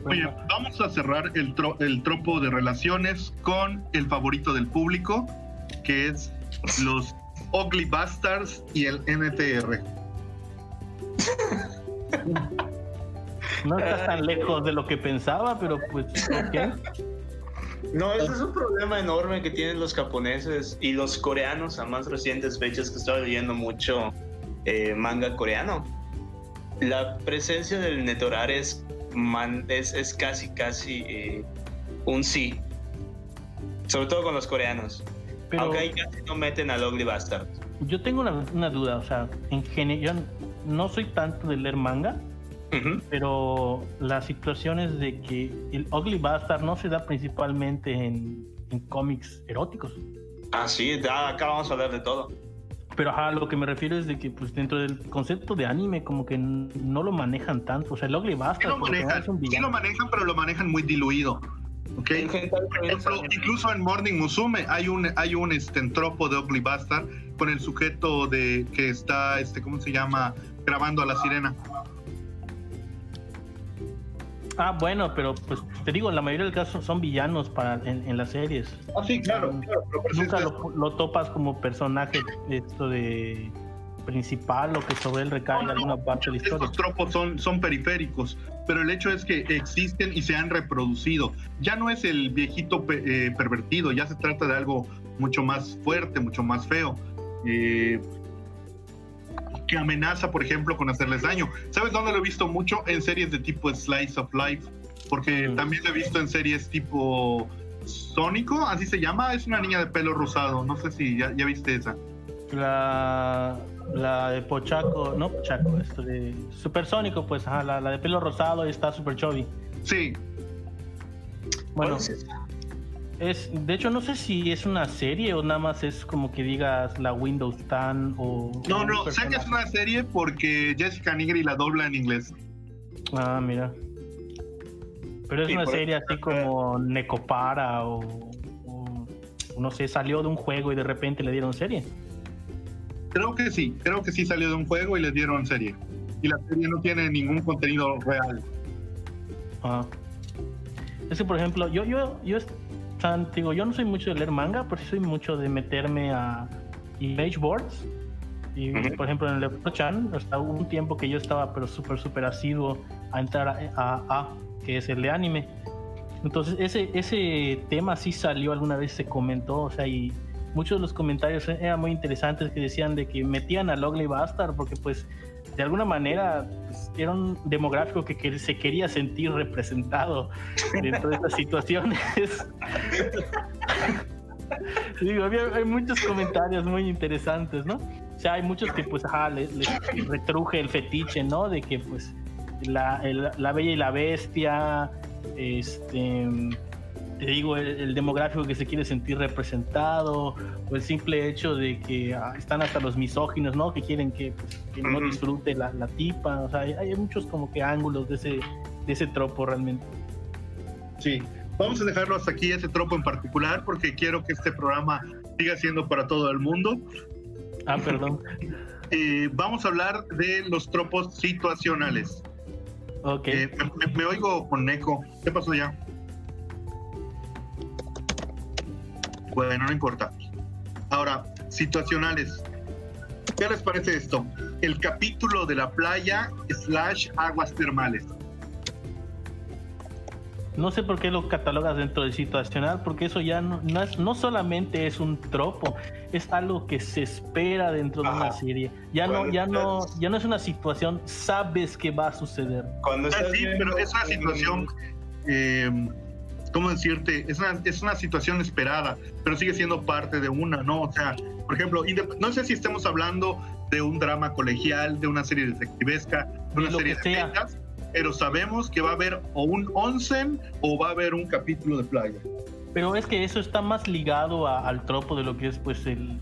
[SPEAKER 1] Oye, vamos a cerrar el, el tropo de relaciones con el favorito del público, que es los Ugly Bastards y el NTR.
[SPEAKER 3] No estás tan lejos de lo que pensaba, pero pues,
[SPEAKER 2] No, ese es un problema enorme que tienen los japoneses y los coreanos a más recientes fechas que estoy leyendo mucho eh, manga coreano. La presencia del netorar es, es, casi, casi eh, un sí. Sobre todo con los coreanos. Aunque ahí casi no meten al Ugly Bastard.
[SPEAKER 3] Yo tengo una, duda, o sea, en general, no soy tanto de leer manga, pero las situaciones de que el Ugly Bastard no se da principalmente en, cómics eróticos.
[SPEAKER 2] Ah, sí, acá vamos a hablar de todo.
[SPEAKER 3] Pero a lo que me refiero es de que pues dentro del concepto de anime como que no lo manejan tanto. O sea, el Ugly Bastard... Sí
[SPEAKER 1] lo manejan, sí lo manejan pero lo manejan muy diluido. Okay. incluso en Morning Musume hay un hay un este, tropo de Ugly Bastard con el sujeto de que está este cómo se llama grabando a la sirena.
[SPEAKER 3] Ah, bueno, pero pues te digo, la mayoría del caso son villanos para en, las series.
[SPEAKER 1] Ah, sí, claro,
[SPEAKER 3] Nunca lo, topas como personaje esto de principal o que sobre él recae en alguna parte de la historia.
[SPEAKER 1] Estos tropos son, son periféricos, pero el hecho es que existen y se han reproducido. Ya no es el viejito eh, pervertido, ya se trata de algo mucho más fuerte, mucho más feo. Eh, que amenaza, por ejemplo, con hacerles daño. ¿Sabes dónde lo he visto mucho? En series de tipo Slice of Life, porque mm. también lo he visto en series tipo Sónico, así se llama, es una niña de pelo rosado, no sé si ya, ya viste esa.
[SPEAKER 3] La, la de Pochaco, no Pochaco, esto de Supersónico, pues, ajá, la, la de pelo rosado y está super chubby.
[SPEAKER 1] Sí.
[SPEAKER 3] Bueno, es, de hecho, no sé si es una serie o nada más es como que digas la Windows 10 o.
[SPEAKER 1] No, no, sé que es una serie porque Jessica Nigri la dobla en inglés.
[SPEAKER 3] Ah, mira. Pero es una serie así como Necopara o, o, no sé, salió de un juego y de repente le dieron serie.
[SPEAKER 1] Creo que sí, creo que sí salió de un juego y le dieron serie. Y la serie no tiene ningún contenido real.
[SPEAKER 3] Ah. Es que, por ejemplo, yo, yo, yo digo, yo no soy mucho de leer manga, pero sí soy mucho de meterme a image boards. Y por ejemplo en el Chan, hasta hubo un tiempo que yo estaba pero súper, súper asiduo a entrar a, a, que es el de anime. Entonces ese, ese tema sí salió alguna vez, se comentó, o sea, y muchos de los comentarios eran muy interesantes que decían de que metían a Logley Bastard porque pues de alguna manera pues, era un demográfico que, se quería sentir representado dentro de estas situaciones. Digo, había, hay muchos comentarios muy interesantes, ¿no? O sea, hay muchos que pues, ajá, les, retruje el fetiche, ¿no? De que pues la, la bella y la bestia, este te digo, el, demográfico que se quiere sentir representado, o el simple hecho de que ah, están hasta los misóginos, ¿no? Que quieren que, pues, no disfrute la, tipa, o sea, hay, muchos como que ángulos de ese, de ese tropo realmente.
[SPEAKER 1] Sí, vamos a dejarlo hasta aquí, ese tropo en particular, porque quiero que este programa siga siendo para todo el mundo.
[SPEAKER 3] Ah, perdón.
[SPEAKER 1] Eh, vamos a hablar de los tropos situacionales.
[SPEAKER 3] Ok.
[SPEAKER 1] Eh, me, me, oigo con eco. ¿Qué pasó ya? Bueno, no importa. Ahora, situacionales. ¿Qué les parece esto? El capítulo de la playa slash aguas termales.
[SPEAKER 3] No sé por qué lo catalogas dentro del situacional, porque eso ya no, no, es, no solamente es un tropo, es algo que se espera dentro de una serie. Ya no, ya no, ya no es una situación, sabes que va a suceder.
[SPEAKER 1] Cuando ah, sí, pero es una situación eh, ¿cómo decirte? Es una, es una situación esperada, pero sigue siendo parte de una, ¿no? O sea, por ejemplo, no sé si estamos hablando de un drama colegial, de una serie detectivesca, de una serie de ventas, pero sabemos que va a haber o un onsen o va a haber un capítulo de playa.
[SPEAKER 3] Pero es que eso está más ligado al tropo de lo que es pues el,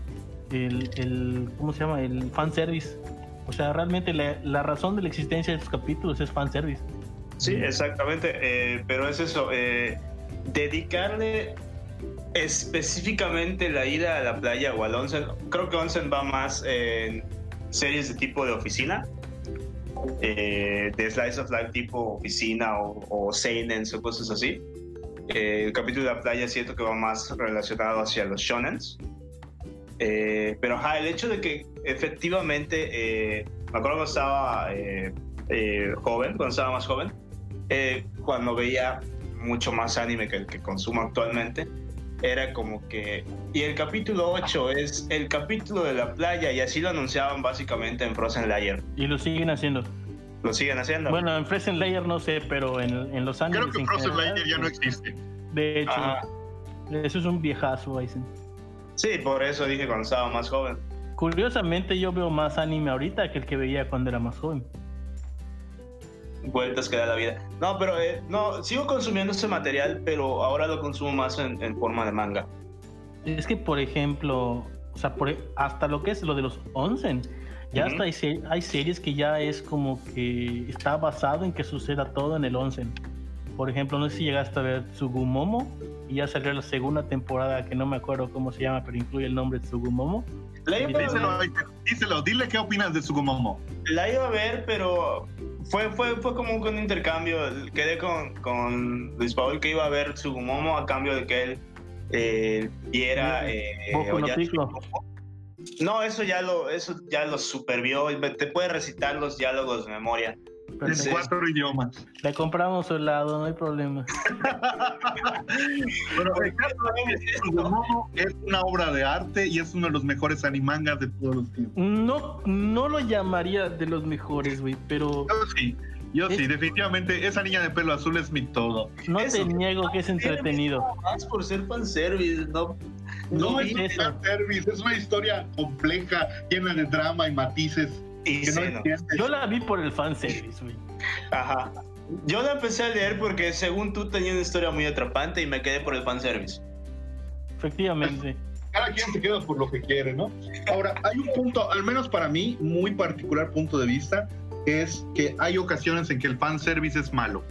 [SPEAKER 3] el, ¿cómo se llama? El fanservice. O sea, realmente la, razón de la existencia de estos capítulos es fanservice.
[SPEAKER 2] Sí, exactamente, eh, pero es eso. Eh, dedicarle específicamente la ida a la playa o al onsen, creo que onsen va más en series de tipo de oficina. eh, de Slice of Life tipo oficina o, o seinen o cosas así. Eh, el capítulo de la playa siento que va más relacionado hacia los shonens. Eh, pero el hecho de que efectivamente, me acuerdo cuando estaba joven, cuando estaba más joven, cuando veía mucho más anime que el que consumo actualmente, era como que... Y el capítulo 8 es el capítulo de la playa y así lo anunciaban básicamente en Frozen Layer.
[SPEAKER 3] Y lo siguen haciendo.
[SPEAKER 2] ¿Lo siguen haciendo?
[SPEAKER 3] Bueno, en Frozen Layer no sé, pero en, en los años...
[SPEAKER 1] Creo que Frozen Layer ya no existe.
[SPEAKER 3] De hecho, eso es un viejazo, dicen.
[SPEAKER 2] Sí, por eso dije cuando estaba más joven.
[SPEAKER 3] Curiosamente yo veo más anime ahorita que el que veía cuando era más joven
[SPEAKER 2] vueltas que da la vida. No, pero eh, no, sigo consumiendo ese material, pero ahora lo consumo más en, forma de manga.
[SPEAKER 3] Es que, por ejemplo, o sea, por, hasta lo que es lo de los onsen, ya hasta hay, series que ya es como que está basado en que suceda todo en el onsen. Por ejemplo, no sé si llegaste a ver Tsugumomo y ya salió la segunda temporada que no me acuerdo cómo se llama, pero incluye el nombre de Tsugumomo.
[SPEAKER 1] díselo, díselo, dile qué opinas de Tsugumomo.
[SPEAKER 2] La iba a ver, pero fue, fue, fue como un intercambio. Quedé con, con Luis Paul que iba a ver Tsugumomo a cambio de que él eh, viera. Eh, no, eso ya lo, eso ya lo supervió. Te puede recitar los diálogos de memoria.
[SPEAKER 1] En cuatro idiomas.
[SPEAKER 3] Le compramos su helado, no hay problema.
[SPEAKER 1] bueno, Tsugumomo es una obra de arte y es uno de los mejores animangas de todos los tiempos.
[SPEAKER 3] No, no lo llamaría de los mejores, güey, pero.
[SPEAKER 1] Yo sí. Yo sí, definitivamente esa niña de pelo azul es mi todo.
[SPEAKER 3] No te niego que es entretenido.
[SPEAKER 2] Más por ser fanservice, no.
[SPEAKER 1] No, es un fanservice, es una historia compleja, llena de drama y matices. Y
[SPEAKER 3] Yo la vi por el fanservice, güey.
[SPEAKER 2] Ajá. Yo la empecé a leer porque según tú tenía una historia muy atrapante y me quedé por el fanservice.
[SPEAKER 3] Efectivamente.
[SPEAKER 1] Cada quien se queda por lo que quiere, ¿no? Ahora, hay un punto, al menos para mí, muy particular punto de vista, es que hay ocasiones en que el fanservice es malo.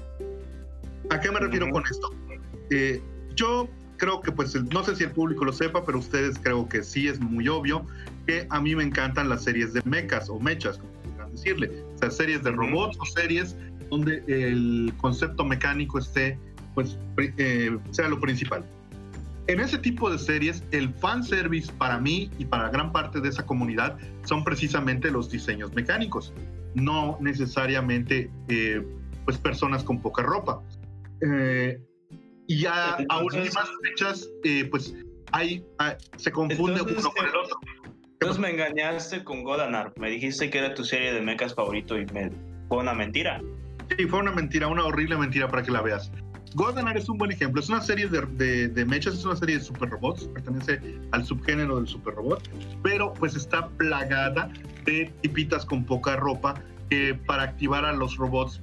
[SPEAKER 1] ¿A qué me refiero con esto? Eh, yo creo que, pues, no sé si el público lo sepa, pero ustedes creo que sí es muy obvio que a mí me encantan las series de mechas o mechas, como quieran decirle. O sea, series de robots o series donde el concepto mecánico esté, pues, eh, sea lo principal. En ese tipo de series, el fanservice para mí y para gran parte de esa comunidad son precisamente los diseños mecánicos no necesariamente eh, pues personas con poca ropa. Eh, y ya a últimas fechas, eh, pues hay, ah, se confunde uno con el otro.
[SPEAKER 2] Entonces me engañaste con Godanar, me dijiste que era tu serie de mechas favorito y me fue una mentira.
[SPEAKER 1] Sí, fue una mentira, una horrible mentira para que la veas. Godanar es un buen ejemplo. Es una serie de, de, mechas, es una serie de super robots, pertenece al subgénero del super robot, pero pues está plagada de tipitas con poca ropa que para activar a los robots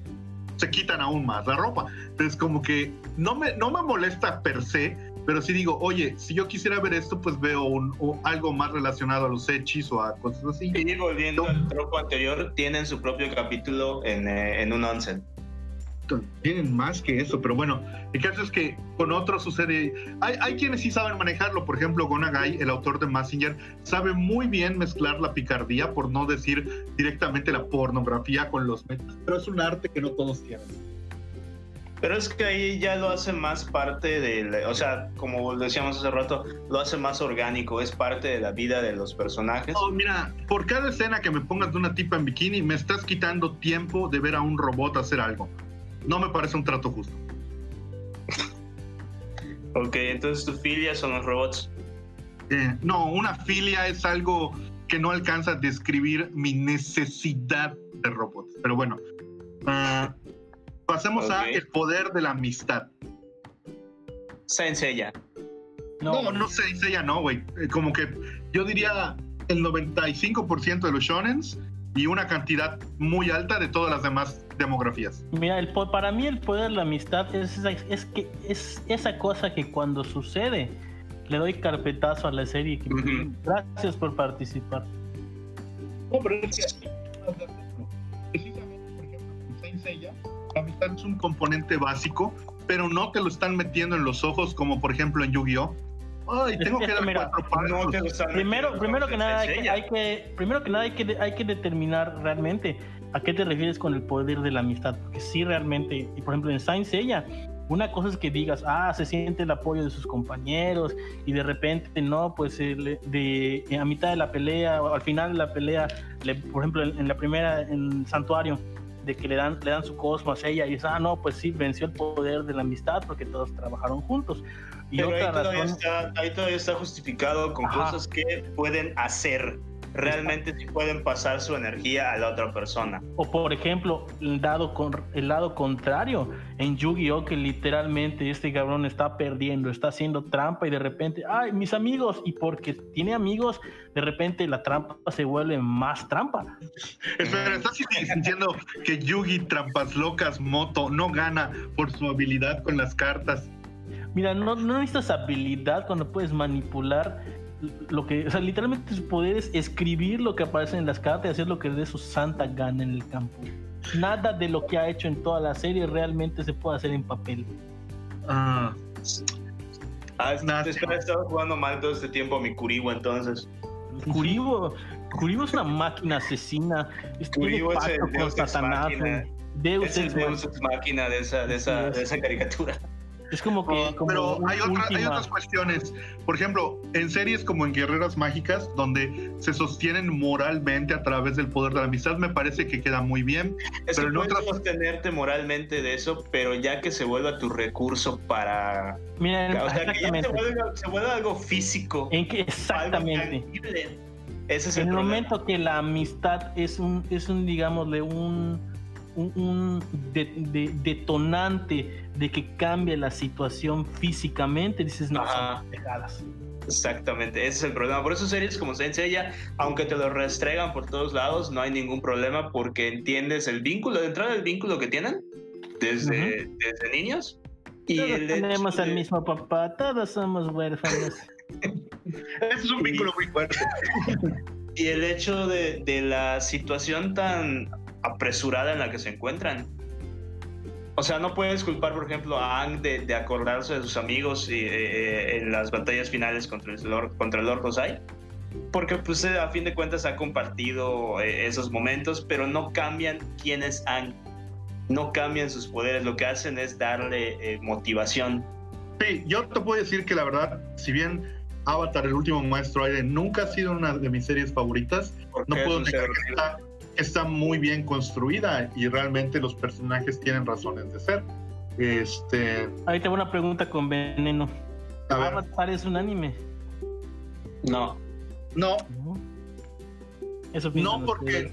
[SPEAKER 1] se quitan aún más la ropa. Entonces como que no me, no me molesta per se, pero sí digo, oye, si yo quisiera ver esto, pues veo un, algo más relacionado a los hechis o a cosas así.
[SPEAKER 2] Y volviendo al tropo anterior, tienen su propio capítulo en, eh, en un onsen
[SPEAKER 1] tienen más que eso, pero bueno, el caso es que con otros sucede. Hay, hay quienes sí saben manejarlo, por ejemplo, Gonagai, el autor de Massinger, sabe muy bien mezclar la picardía, por no decir directamente la pornografía con los metas, pero es un arte que no todos tienen.
[SPEAKER 2] Pero es que ahí ya lo hace más parte de, o sea, como decíamos hace rato, lo hace más orgánico, es parte de la vida de los personajes.
[SPEAKER 1] Oh, mira, por cada escena que me pongas de una tipa en bikini, me estás quitando tiempo de ver a un robot hacer algo no me parece un trato justo.
[SPEAKER 2] ok, entonces tu filia son los robots.
[SPEAKER 1] Eh, no, una filia es algo que no alcanza a describir mi necesidad de robots. Pero bueno, uh, pasemos a el poder de la amistad.
[SPEAKER 2] Senseiya.
[SPEAKER 1] No, no, no Senseiya, no, güey. Eh, como que yo diría el 95% de los shonens y una cantidad muy alta de todas las demás demografías.
[SPEAKER 3] Mira, el, para mí el poder de la amistad es, es, que es esa cosa que cuando sucede le doy carpetazo a la serie. Gracias por participar.
[SPEAKER 1] No, pero es que precisamente, por ejemplo, Saint Seiya, la amistad es un componente básico, pero no te lo están metiendo en los ojos como por ejemplo en Yu-Gi-Oh! Ay, tengo que dar cuatro
[SPEAKER 3] pasos. primero, primero que nada hay que, hay que, primero que nada hay que, hay que determinar realmente ¿a qué te refieres con el poder de la amistad? Porque sí, realmente, y por ejemplo en Saint Seiya, una cosa es que digas, ah, se siente el apoyo de sus compañeros y de repente, no, pues de, a mitad de la pelea o al final de la pelea, por ejemplo, en, la primera, en Santuario, de que le dan, le dan su cosmos a ella y dice, ah, no, pues sí, venció el poder de la amistad porque todos trabajaron juntos.
[SPEAKER 2] Y Pero ahí, todavía está, ahí todavía está justificado con cosas que pueden hacer realmente sí pueden pasar su energía a la otra persona.
[SPEAKER 3] O por ejemplo, el, dado con, el lado contrario, en Yu-Gi-Oh! que literalmente este cabrón está perdiendo, está haciendo trampa y de repente, ay, mis amigos, y porque tiene amigos, de repente la trampa se vuelve más trampa.
[SPEAKER 1] Espera, ¿estás diciendo que Yugi Trampas Locas Moto no gana por su habilidad con las cartas?
[SPEAKER 3] Mira, no, no necesitas habilidad cuando puedes manipular lo que, o sea, literalmente su poder es escribir lo que aparece en las cartas y hacer lo que de su santa gana en el campo. Nada de lo que ha hecho en toda la serie realmente se puede hacer en papel.
[SPEAKER 2] Ah. Ah, espera, estaba jugando mal todo este tiempo a mi Kuribo entonces.
[SPEAKER 3] Kuribo, Kuribo es una máquina asesina.
[SPEAKER 2] Kuribo es el Deus Satanás. Deus es el Deus máquina de esa, de esa, de esa caricatura.
[SPEAKER 3] Es como que.
[SPEAKER 1] pero hay, hay, otras cuestiones. Por ejemplo, en series como en Guerreras Mágicas, donde se sostienen moralmente a través del poder de la amistad, me parece que queda muy bien.
[SPEAKER 2] pero en otras... sostenerte moralmente de eso, pero ya que se vuelva tu recurso para.
[SPEAKER 3] Mira,
[SPEAKER 2] o sea, que ya se vuelva, algo físico.
[SPEAKER 3] En que, exactamente. Ese es en el, momento que la amistad es un, es un digámosle, un un, detonante de que cambie la situación físicamente, dices, no, son pegadas.
[SPEAKER 2] Exactamente, ese es el problema. Por eso series como Senseiya, aunque te lo restregan por todos lados, no hay ningún problema porque entiendes el vínculo, de entrada el vínculo que tienen desde, desde niños.
[SPEAKER 3] Y tenemos al mismo papá, todos somos huérfanos.
[SPEAKER 1] Ese es un vínculo muy fuerte.
[SPEAKER 2] y el hecho de, de, la situación tan apresurada en la que se encuentran. O sea, no puedes culpar, por ejemplo, a Ang de, acordarse de sus amigos y, eh, en las batallas finales contra el Lord, contra el Lord Osai, porque pues a fin de cuentas ha compartido eh, esos momentos, pero no cambian quién es Ang, no cambian sus poderes, lo que hacen es darle eh, motivación.
[SPEAKER 1] Sí, yo te puedo decir que la verdad, si bien Avatar, el último maestro aire, nunca ha sido una de mis series favoritas, no puedo negar que está está muy bien construida y realmente los personajes tienen razones de ser. Este.
[SPEAKER 3] Ahí tengo una pregunta con veneno. ¿Avatar es un anime?
[SPEAKER 2] No.
[SPEAKER 1] No. Eso no, porque,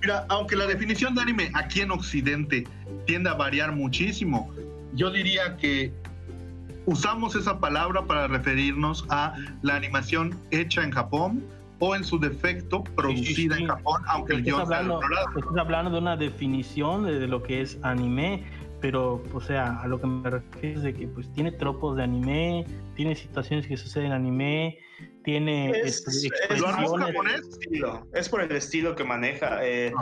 [SPEAKER 1] mira, aunque la definición de anime aquí en Occidente tiende a variar muchísimo, yo diría que usamos esa palabra para referirnos a la animación hecha en Japón o en su defecto producida en Japón, aunque el guion sea
[SPEAKER 3] Estás hablando de una definición de, lo que es anime, pero, o sea, a lo que me refiero es de que pues tiene tropos de anime, tiene situaciones que suceden en anime, tiene
[SPEAKER 2] es, este, es, es por el estilo que maneja. Eh,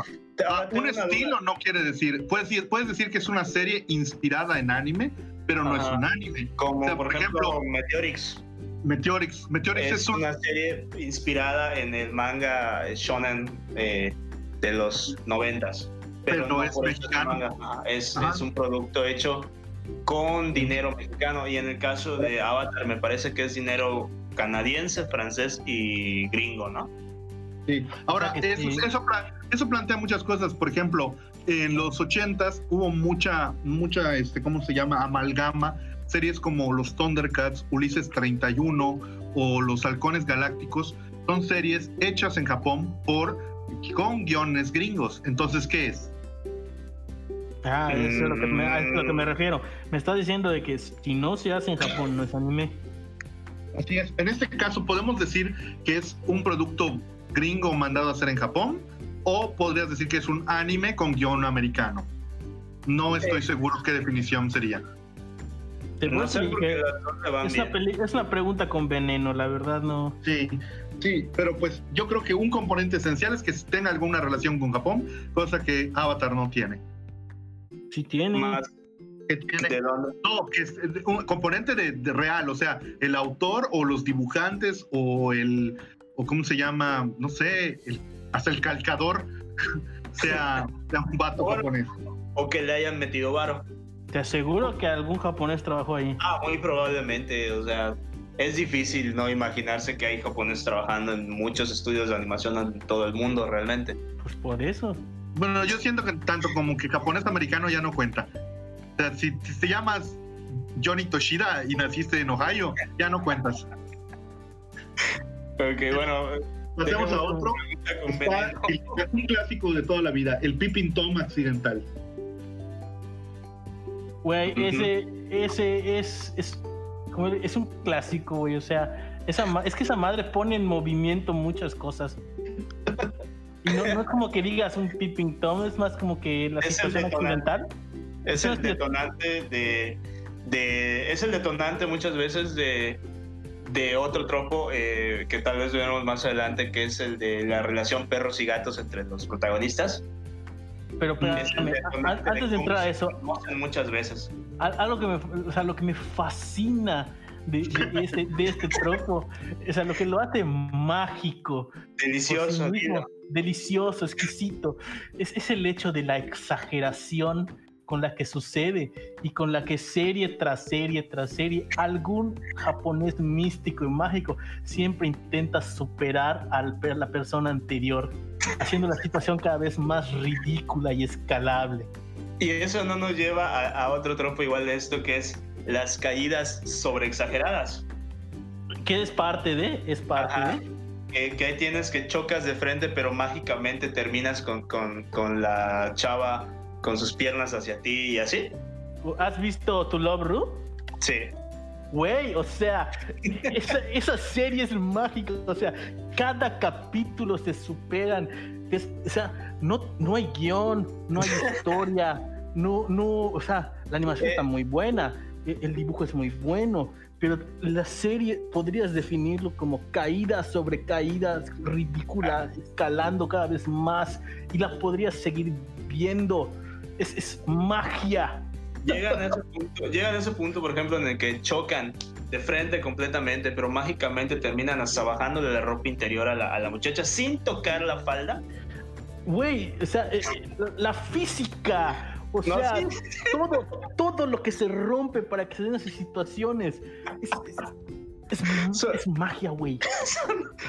[SPEAKER 1] ah, un estilo no quiere decir puedes, decir, puedes decir que es una serie inspirada en anime, pero no es un anime.
[SPEAKER 2] Como por, ejemplo, Meteorix.
[SPEAKER 1] Meteorix. Meteorix
[SPEAKER 2] es, una serie inspirada en el manga shonen eh, de los noventas.
[SPEAKER 1] Pero, no, es mexicano.
[SPEAKER 2] es, es, un producto hecho con dinero mexicano y en el caso de Avatar me parece que es dinero canadiense, francés y gringo, ¿no?
[SPEAKER 1] Sí. Ahora, eso, eso, eso, plantea muchas cosas. Por ejemplo, en los ochentas hubo mucha, mucha, este, ¿cómo se llama? Amalgama series como los Thundercats, Ulises 31 o los Halcones Galácticos son series hechas en Japón por con guiones gringos. Entonces, ¿qué es?
[SPEAKER 3] Ah, eso es, lo que me, a lo que me refiero. Me está diciendo de que si no se hace en Japón, no es anime.
[SPEAKER 1] Así es. En este caso, podemos decir que es un producto gringo mandado a hacer en Japón, o podrías decir que es un anime con guion americano. No estoy seguro qué definición sería
[SPEAKER 3] es, una pregunta con veneno, la verdad no.
[SPEAKER 1] Sí, sí, pero pues yo creo que un componente esencial es que tenga alguna relación con Japón, cosa que Avatar no tiene.
[SPEAKER 3] Sí tiene.
[SPEAKER 1] que tiene no, que es un componente de, real, o sea, el autor o los dibujantes o el, o cómo se llama, no sé, hasta el calcador sea, un vato japonés.
[SPEAKER 2] O que le hayan metido varo.
[SPEAKER 3] Te aseguro que algún japonés trabajó ahí.
[SPEAKER 2] Ah, muy probablemente, o sea, es difícil no imaginarse que hay japoneses trabajando en muchos estudios de animación en todo el mundo realmente.
[SPEAKER 3] Pues por eso.
[SPEAKER 1] Bueno, yo siento que tanto como que japonés americano ya no cuenta. O sea, si, te llamas Johnny Toshida y naciste en Ohio, ya no cuentas.
[SPEAKER 2] Ok, bueno.
[SPEAKER 1] Pasemos a otro. es un clásico de toda la vida, el Pippin Tom accidental.
[SPEAKER 3] Güey, ese, ese es, es, es un clásico, güey. O sea, esa, es que esa madre pone en movimiento muchas cosas. Y no, es como que digas un Pippin Tom, es más como que la situación accidental.
[SPEAKER 2] Es el detonante de, de, Es el detonante muchas veces de, de otro tropo eh, que tal vez veremos más adelante, que es el de la relación perros y gatos entre los protagonistas.
[SPEAKER 3] Pero, antes de entrar a eso,
[SPEAKER 2] muchas veces.
[SPEAKER 3] Algo que me, o sea, lo que me fascina de, este, de este tropo, o sea, lo que lo hace mágico,
[SPEAKER 2] delicioso,
[SPEAKER 3] delicioso, exquisito, es, es el hecho de la exageración con la que sucede y con la que serie tras serie tras serie algún japonés místico y mágico siempre intenta superar a la persona anterior, haciendo la situación cada vez más ridícula y escalable.
[SPEAKER 2] Y eso no nos lleva a, otro tropo igual de esto que es las caídas sobre exageradas.
[SPEAKER 3] Que es parte de, es parte de.
[SPEAKER 2] Que, ahí tienes que chocas de frente, pero mágicamente terminas con, con, con la chava con sus piernas hacia ti y así.
[SPEAKER 3] ¿Has visto Tu Love Ru?
[SPEAKER 2] Sí.
[SPEAKER 3] Güey, o sea, esa, serie es mágica. O sea, cada capítulo se superan. o sea, no, no hay guion, no hay historia, no, no, o sea, la animación está muy buena, e, el dibujo es muy bueno, pero la serie podrías definirlo como caídas sobre caídas ridículas, escalando cada vez más, y la podrías seguir viendo es, magia.
[SPEAKER 2] Llegan a, ese punto, llegan a ese punto, por ejemplo, en el que chocan de frente completamente, pero mágicamente terminan hasta bajándole la ropa interior a la, muchacha sin tocar la falda.
[SPEAKER 3] Güey, o sea, eh, eh, la física, o sea, todo, todo lo que se rompe para que se den esas situaciones. Es, magia, güey.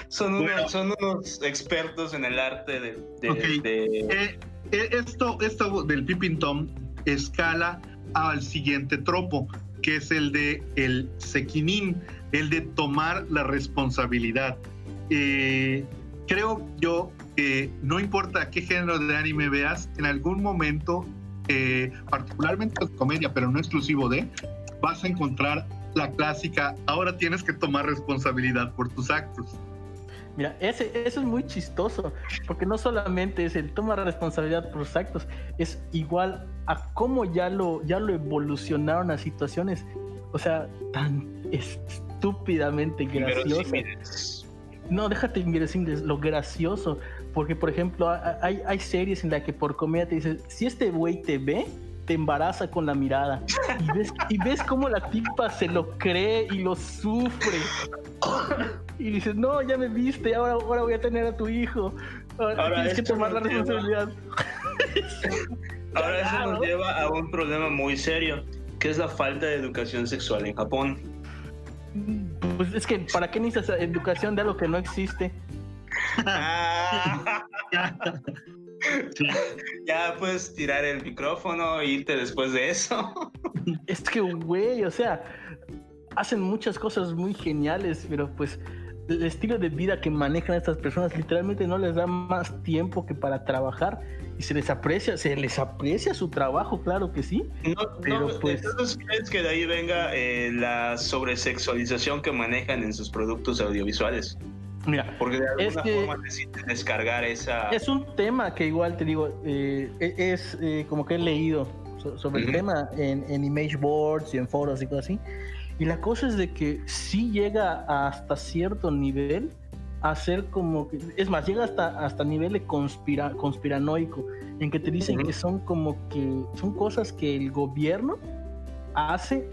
[SPEAKER 2] Son, unos, expertos en el arte de.
[SPEAKER 1] Eh, e, esto, esto del Pippin Tom escala al siguiente tropo, que es el de el sequinin, el de tomar la responsabilidad. Eh, creo yo que no importa qué género de anime veas, en algún momento, eh, particularmente comedia, pero no exclusivo de, vas a encontrar la clásica, ahora tienes que tomar responsabilidad por tus actos.
[SPEAKER 3] Mira, ese, eso es muy chistoso, porque no solamente es el tomar responsabilidad por sus actos, es igual a cómo ya lo, ya lo evolucionaron a situaciones, o sea, tan estúpidamente graciosas. No, déjate inglés, lo gracioso, porque por ejemplo, hay, hay series en las que por comedia te dicen, si este güey te ve, te embaraza con la mirada. Y ves, y ves cómo la tipa se lo cree y lo sufre. Y dices, no, ya me viste, ahora, ahora voy a tener a tu hijo. Ahora, tienes que tomar la responsabilidad.
[SPEAKER 2] Ahora eso nos lleva a un problema muy serio, que es la falta de educación sexual en Japón.
[SPEAKER 3] Pues es que, ¿para qué necesitas educación de algo que no existe?
[SPEAKER 2] Ya puedes tirar el micrófono e irte después de eso.
[SPEAKER 3] Es que, güey, o sea, hacen muchas cosas muy geniales, pero pues el estilo de vida que manejan estas personas literalmente no les da más tiempo que para trabajar y se les aprecia, se les aprecia su trabajo, claro que sí.
[SPEAKER 2] No, pero pues... Entonces crees que de ahí venga eh, la sobresexualización que manejan en sus productos audiovisuales.
[SPEAKER 3] Mira,
[SPEAKER 2] porque de alguna forma necesitan descargar esa.
[SPEAKER 3] Es un tema que igual te digo, eh, e-, es eh, como que he leído sobre el tema en, en, image boards y en foros y cosas así. Y la cosa es de que sí llega hasta cierto nivel a ser como que, es más, llega hasta, hasta nivel de conspira, conspiranoico, en que te dicen que son como que son cosas que el gobierno hace,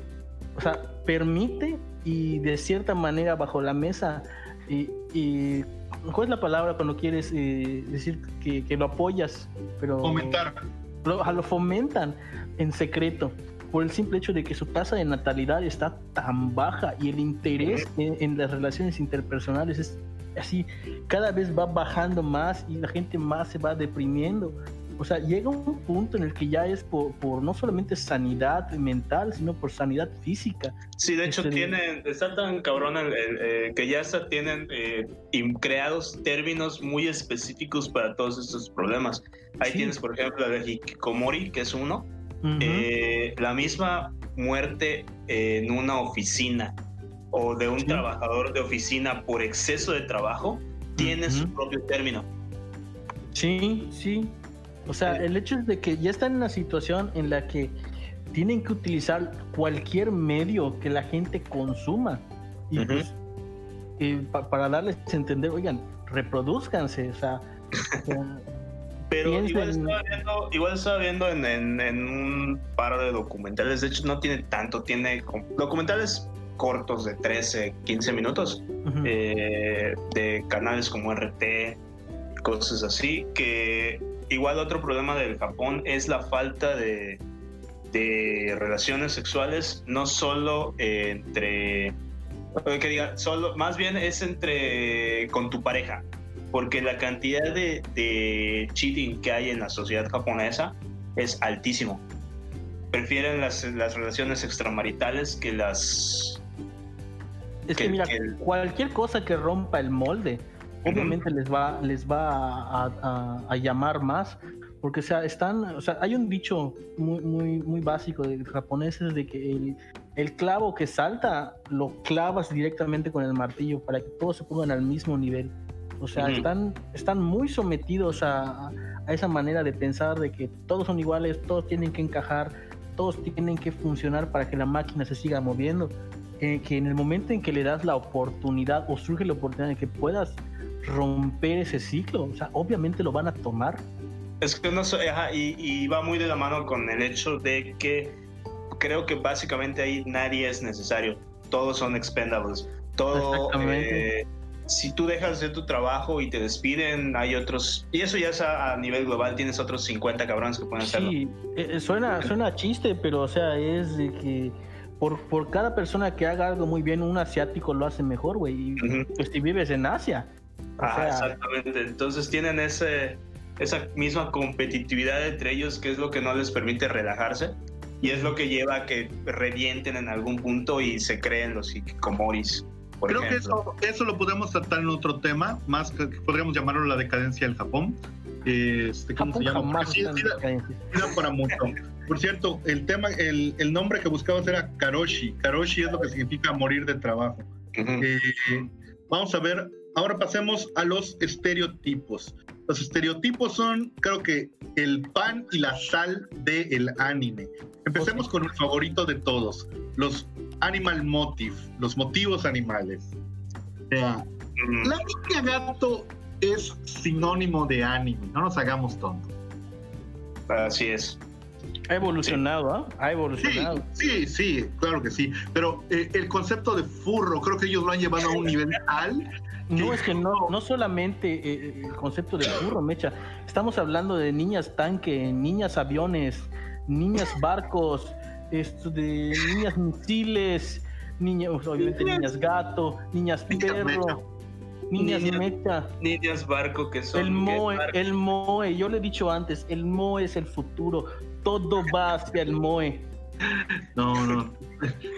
[SPEAKER 3] o sea, permite y de cierta manera bajo la mesa y, y ¿cuál es la palabra cuando quieres eh, decir que, que, lo apoyas? Pero
[SPEAKER 1] Fomentar.
[SPEAKER 3] Lo, lo fomentan en secreto por el simple hecho de que su tasa de natalidad está tan baja y el interés en, en, las relaciones interpersonales es así, cada vez va bajando más y la gente más se va deprimiendo. O sea, llega un punto en el que ya es por, por no solamente sanidad mental, sino por sanidad física.
[SPEAKER 2] Sí, de hecho este, tienen, está tan cabrón eh, que ya hasta tienen eh, creados términos muy específicos para todos estos problemas. Ahí sí. tienes, por ejemplo, la de Hikikomori, que es uno, uh -huh. eh, la misma muerte en una oficina o de un sí. trabajador de oficina por exceso de trabajo tiene uh -huh. su propio término.
[SPEAKER 3] Sí, sí. O sea, el hecho es de que ya están en una situación en la que tienen que utilizar cualquier medio que la gente consuma. Y uh -huh. pues, eh, pa para darles a entender, oigan, reproduzcanse, o sea.
[SPEAKER 2] Pero igual estaba viendo, igual estaba viendo en, en, en, un par de documentales, de hecho no tiene tanto, tiene documentales cortos de 13, 15 minutos, uh -huh. eh, de canales como RT, cosas así, que igual otro problema del Japón es la falta de, de relaciones sexuales, no solo eh, entre, que diga, solo, más bien es entre con tu pareja, porque la cantidad de, de cheating que hay en la sociedad japonesa es altísimo. Prefieren las, las relaciones extramaritales que las...
[SPEAKER 3] Es que, que mira, que el... cualquier cosa que rompa el molde, obviamente les va, les va a, a, a, llamar más, porque o sea, están, o sea, hay un dicho muy, muy, muy básico de japoneses de que el, el, clavo que salta lo clavas directamente con el martillo para que todos se pongan al mismo nivel. O sea, uh -huh. están, están muy sometidos a, a, esa manera de pensar de que todos son iguales, todos tienen que encajar, todos tienen que funcionar para que la máquina se siga moviendo. Eh, que en el momento en que le das la oportunidad o surge la oportunidad de que puedas romper ese ciclo, o sea, obviamente lo van a tomar.
[SPEAKER 2] Es que no soy, ajá, y, y, va muy de la mano con el hecho de que creo que básicamente ahí nadie es necesario, todos son expendables, todo, eh, si tú dejas de tu trabajo y te despiden, hay otros, y eso ya es a, a nivel global, tienes otros 50 cabrones que pueden hacerlo.
[SPEAKER 3] Sí, eh, suena, suena chiste, pero o sea, es de que por, por cada persona que haga algo muy bien, un asiático lo hace mejor, güey, uh -huh. pues si vives en Asia,
[SPEAKER 2] Ah, sea, exactamente. Entonces tienen ese, esa misma competitividad entre ellos que es lo que no les permite relajarse y es lo que lleva a que revienten en algún punto y se creen los hikikomoris.
[SPEAKER 1] Creo ejemplo. que eso, eso lo podemos tratar en otro tema, más que, podríamos llamarlo la decadencia del Japón. Este, ¿Cómo Japón se llama? Sí, sí, sí, para mucho. Por cierto, el tema, el, el, nombre que buscabas era Karoshi. Karoshi es lo que significa morir de trabajo. Uh -huh. eh, vamos a ver Ahora pasemos a los estereotipos. Los estereotipos son, creo que, el pan y la sal del de anime. Empecemos okay. con el favorito de todos, los animal motive, los motivos animales. mm. La niña gato es sinónimo de anime, no nos hagamos tontos.
[SPEAKER 2] Así es.
[SPEAKER 3] Ha evolucionado, ¿ah? ¿eh? Ha evolucionado.
[SPEAKER 1] Sí, sí, sí, claro que sí. Pero eh, el concepto de furro, creo que ellos lo han llevado a un nivel tal
[SPEAKER 3] no, es que no, no solamente eh, el concepto de burro, Mecha. Estamos hablando de niñas tanque, niñas aviones, niñas barcos, esto de niñas misiles, niñas, obviamente niñas gato, niñas perro, niñas, niñas mecha.
[SPEAKER 2] Niñas barco que son.
[SPEAKER 3] El MOE, el MOE, yo le he dicho antes, el MOE es el futuro. Todo va hacia el MOE.
[SPEAKER 1] No, no.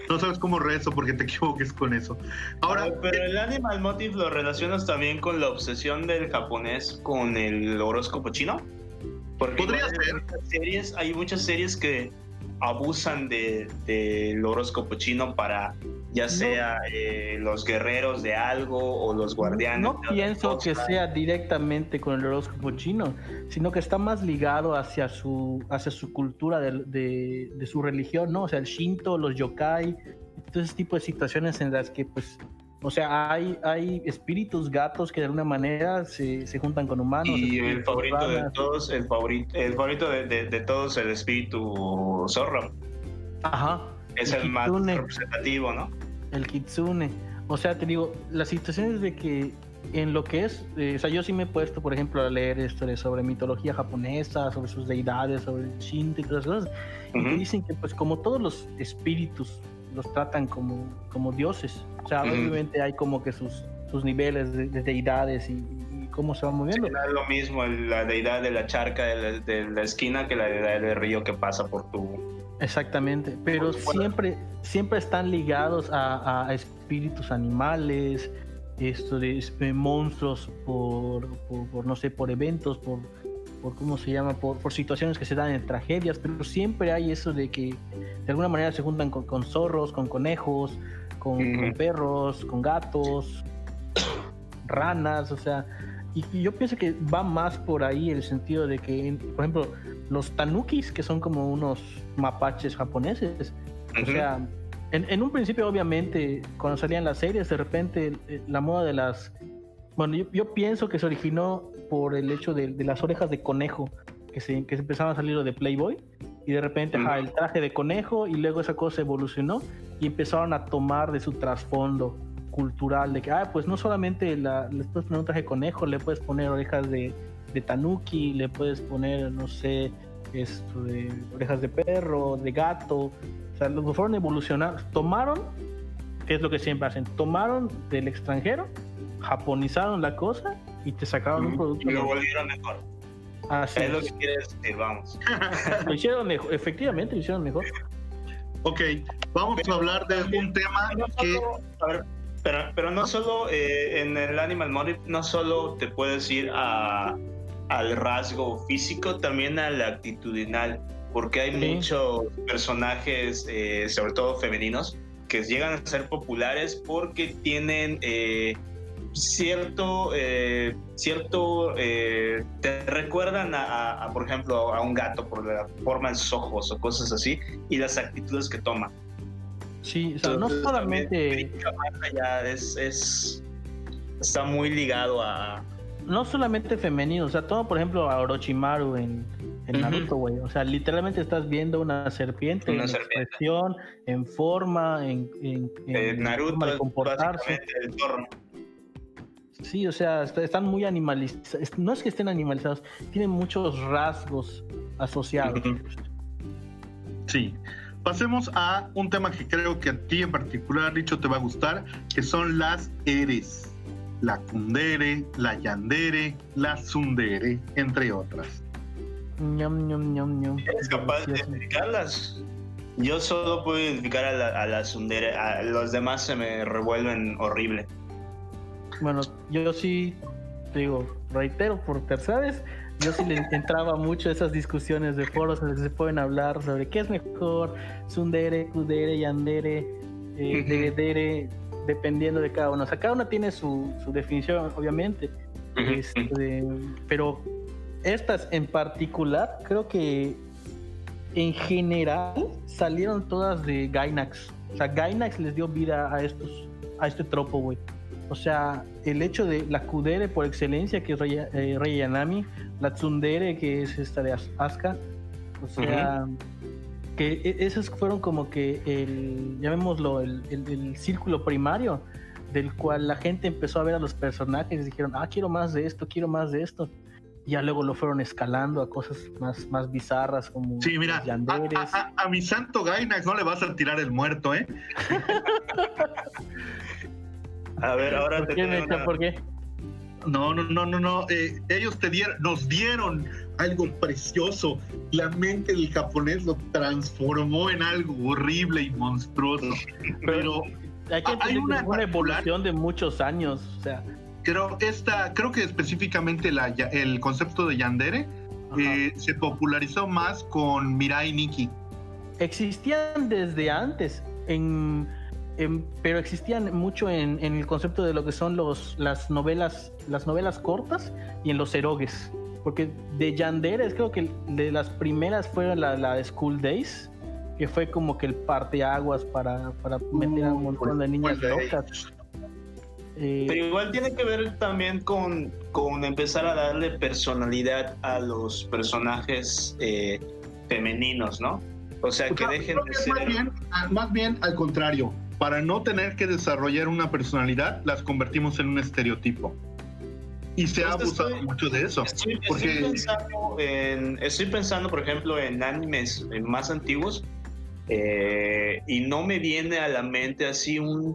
[SPEAKER 1] No sabes cómo rezo porque te equivoques con eso. Ahora,
[SPEAKER 2] pero, pero el Animal Motive lo relacionas también con la obsesión del japonés con el horóscopo chino.
[SPEAKER 1] Porque podría ser.
[SPEAKER 2] Hay muchas series, hay muchas series que abusan del de, de horóscopo chino para ya sea no, eh, los guerreros de algo o los guardianes.
[SPEAKER 3] No pienso que sea directamente con el horóscopo chino, sino que está más ligado hacia su, hacia su cultura de, de, de su religión, ¿no? O sea, el Shinto, los yokai, todo ese tipo de situaciones en las que, pues, o sea, hay, hay espíritus gatos que de alguna manera se, se juntan con humanos.
[SPEAKER 2] Y el favorito ranas. de todos, el favorito, el favorito de, de, de todos, el espíritu zorro.
[SPEAKER 3] Ajá.
[SPEAKER 2] Es el, el más representativo, ¿no?
[SPEAKER 3] El kitsune. O sea, te digo, la situación es de que en lo que es, eh, o sea, yo sí me he puesto, por ejemplo, a leer esto sobre mitología japonesa, sobre sus deidades, sobre el Shinto y todas esas cosas, y dicen que pues como todos los espíritus los tratan como, como dioses, o sea, obviamente hay como que sus, sus niveles de, deidades y, cómo se van moviendo.
[SPEAKER 2] no es lo mismo la deidad de la charca de la, esquina que la deidad del río que pasa por tu...
[SPEAKER 3] Exactamente, pero siempre, siempre están ligados a, a espíritus animales, esto de, monstruos por, por, no sé, por eventos, por, por cómo se llama, por, por, situaciones que se dan en tragedias, pero siempre hay eso de que de alguna manera se juntan con, zorros, con conejos, con, perros, con gatos, ranas, o sea, y, yo pienso que va más por ahí el sentido de que, por ejemplo, los tanukis, que son como unos mapaches japoneses, o sea, en, un principio, obviamente, cuando salían las series, de repente la moda de las... Bueno, yo, pienso que se originó por el hecho de, las orejas de conejo, que se, que se empezaban a salir de Playboy, y de repente el traje de conejo, y luego esa cosa evolucionó, y empezaron a tomar de su trasfondo cultural, de que, ah, pues no solamente la, le puedes poner un traje de conejo, le puedes poner orejas de, de tanuki, le puedes poner, no sé, esto de orejas de perro, de gato, o sea, los fueron evolucionando, tomaron, que es lo que siempre hacen, tomaron del extranjero, japonizaron la cosa y te sacaron un producto.
[SPEAKER 2] Y lo volvieron mejor. Así es, lo que quieres decir, vamos.
[SPEAKER 3] lo hicieron mejor, efectivamente lo hicieron mejor.
[SPEAKER 1] Ok, vamos a hablar de un tema que...
[SPEAKER 2] A ver, pero, pero no solo eh, en el Animal Motive, no solo te puedes ir a, al rasgo físico, también al actitudinal porque hay muchos personajes, eh, sobre todo femeninos, que llegan a ser populares porque tienen eh, cierto, eh, cierto, te recuerdan a, por ejemplo, a un gato por la forma de sus ojos o cosas así y las actitudes que toma.
[SPEAKER 3] Sí, o sea, no solamente...
[SPEAKER 2] es, es, está muy ligado a...
[SPEAKER 3] No solamente femenino, o sea, todo, por ejemplo, a Orochimaru en en Naruto, güey. O sea, literalmente estás viendo una serpiente en expresión, en forma, en, en,
[SPEAKER 2] en Naruto de comportarse. El
[SPEAKER 3] Sí, o sea, están muy animalizados. No es que estén animalizados, tienen muchos rasgos asociados.
[SPEAKER 1] Sí. Pasemos a un tema que creo que a ti en particular, Richo, te va a gustar, que son las eres. La kundere, la yandere, la sundere, entre otras.
[SPEAKER 2] ¿Eres capaz de identificarlas? Yo solo puedo identificar a la, a la Sundere, a los demás se me revuelven horrible.
[SPEAKER 3] Bueno, yo sí, digo, reitero por tercera vez, yo sí le entraba mucho a esas discusiones de foros en los que se pueden hablar sobre qué es mejor, Sundere, Kudere, Yandere, eh, dependiendo de cada uno. O sea, cada uno tiene su, su definición, obviamente, este, pero estas en particular, creo que en general salieron todas de Gainax. O sea, Gainax les dio vida a estos, a este tropo, güey. O sea, el hecho de la Kudere por excelencia, que es Rey, eh, Yanami, la Tsundere, que es esta de Asuka. O sea, que e, esos fueron como que el, llamémoslo, el, el, círculo primario del cual la gente empezó a ver a los personajes y dijeron, ah, quiero más de esto, quiero más de esto ya luego lo fueron escalando a cosas más, más bizarras como
[SPEAKER 1] sí, mira, a, mi santo Gainax no le vas a tirar el muerto, ¿eh?
[SPEAKER 2] a ver, ahora
[SPEAKER 3] ¿Por te qué, ¿Por qué?
[SPEAKER 1] No, no, no, no, no. Eh, ellos te dieron, nos dieron algo precioso. La mente del japonés lo transformó en algo horrible y monstruoso. Pero,
[SPEAKER 3] hay, una, una evolución de muchos años. O sea,
[SPEAKER 1] Creo, esta, creo que específicamente la, el concepto de Yandere eh, se popularizó más con Mirai Nikki.
[SPEAKER 3] Existían desde antes, en, pero existían mucho en, el concepto de lo que son los, las novelas, las novelas cortas y en los erogues. Porque de Yandere, creo que de las primeras fue la, la de School Days, que fue como que el parteaguas para, para meter a un montón de niñas pues locas.
[SPEAKER 2] Eh, Pero igual tiene que ver también con, con empezar a darle personalidad a los personajes eh, femeninos, ¿no? O sea, que dejen de ser...
[SPEAKER 1] Más bien, más bien al contrario. Para no tener que desarrollar una personalidad, las convertimos en un estereotipo. Y se ha abusado mucho de eso.
[SPEAKER 2] Estoy, pensando estoy, pensando por ejemplo, en animes más antiguos eh, y no me viene a la mente así un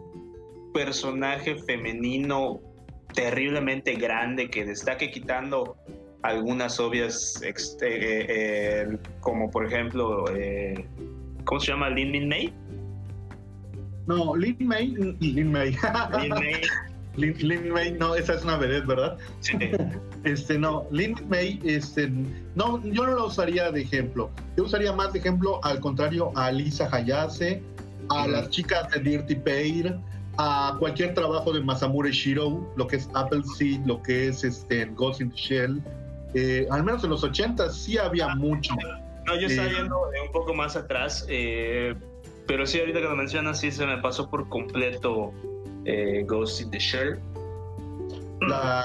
[SPEAKER 2] personaje femenino terriblemente grande que destaque quitando algunas obvias, eh, eh, como por ejemplo, ¿cómo se llama? Lin Min May.
[SPEAKER 1] No, Lin May. Lin May. Lin May. Lin, May, no, esa es una vedette, ¿verdad? Sí. Este, no, Lin May, este, no, yo no lo usaría de ejemplo. Yo usaría más de ejemplo, al contrario, a Lisa Hayase, a las chicas de Dirty Pair, a cualquier trabajo de Masamune Shiro, lo que es Apple Seed, lo que es este, Ghost in the Shell. Eh, al menos en los 80 sí había mucho.
[SPEAKER 2] No, yo estaba eh, yendo un poco más atrás, eh, pero sí, ahorita que lo mencionas, sí se me pasó por completo eh, Ghost in the Shell.
[SPEAKER 1] La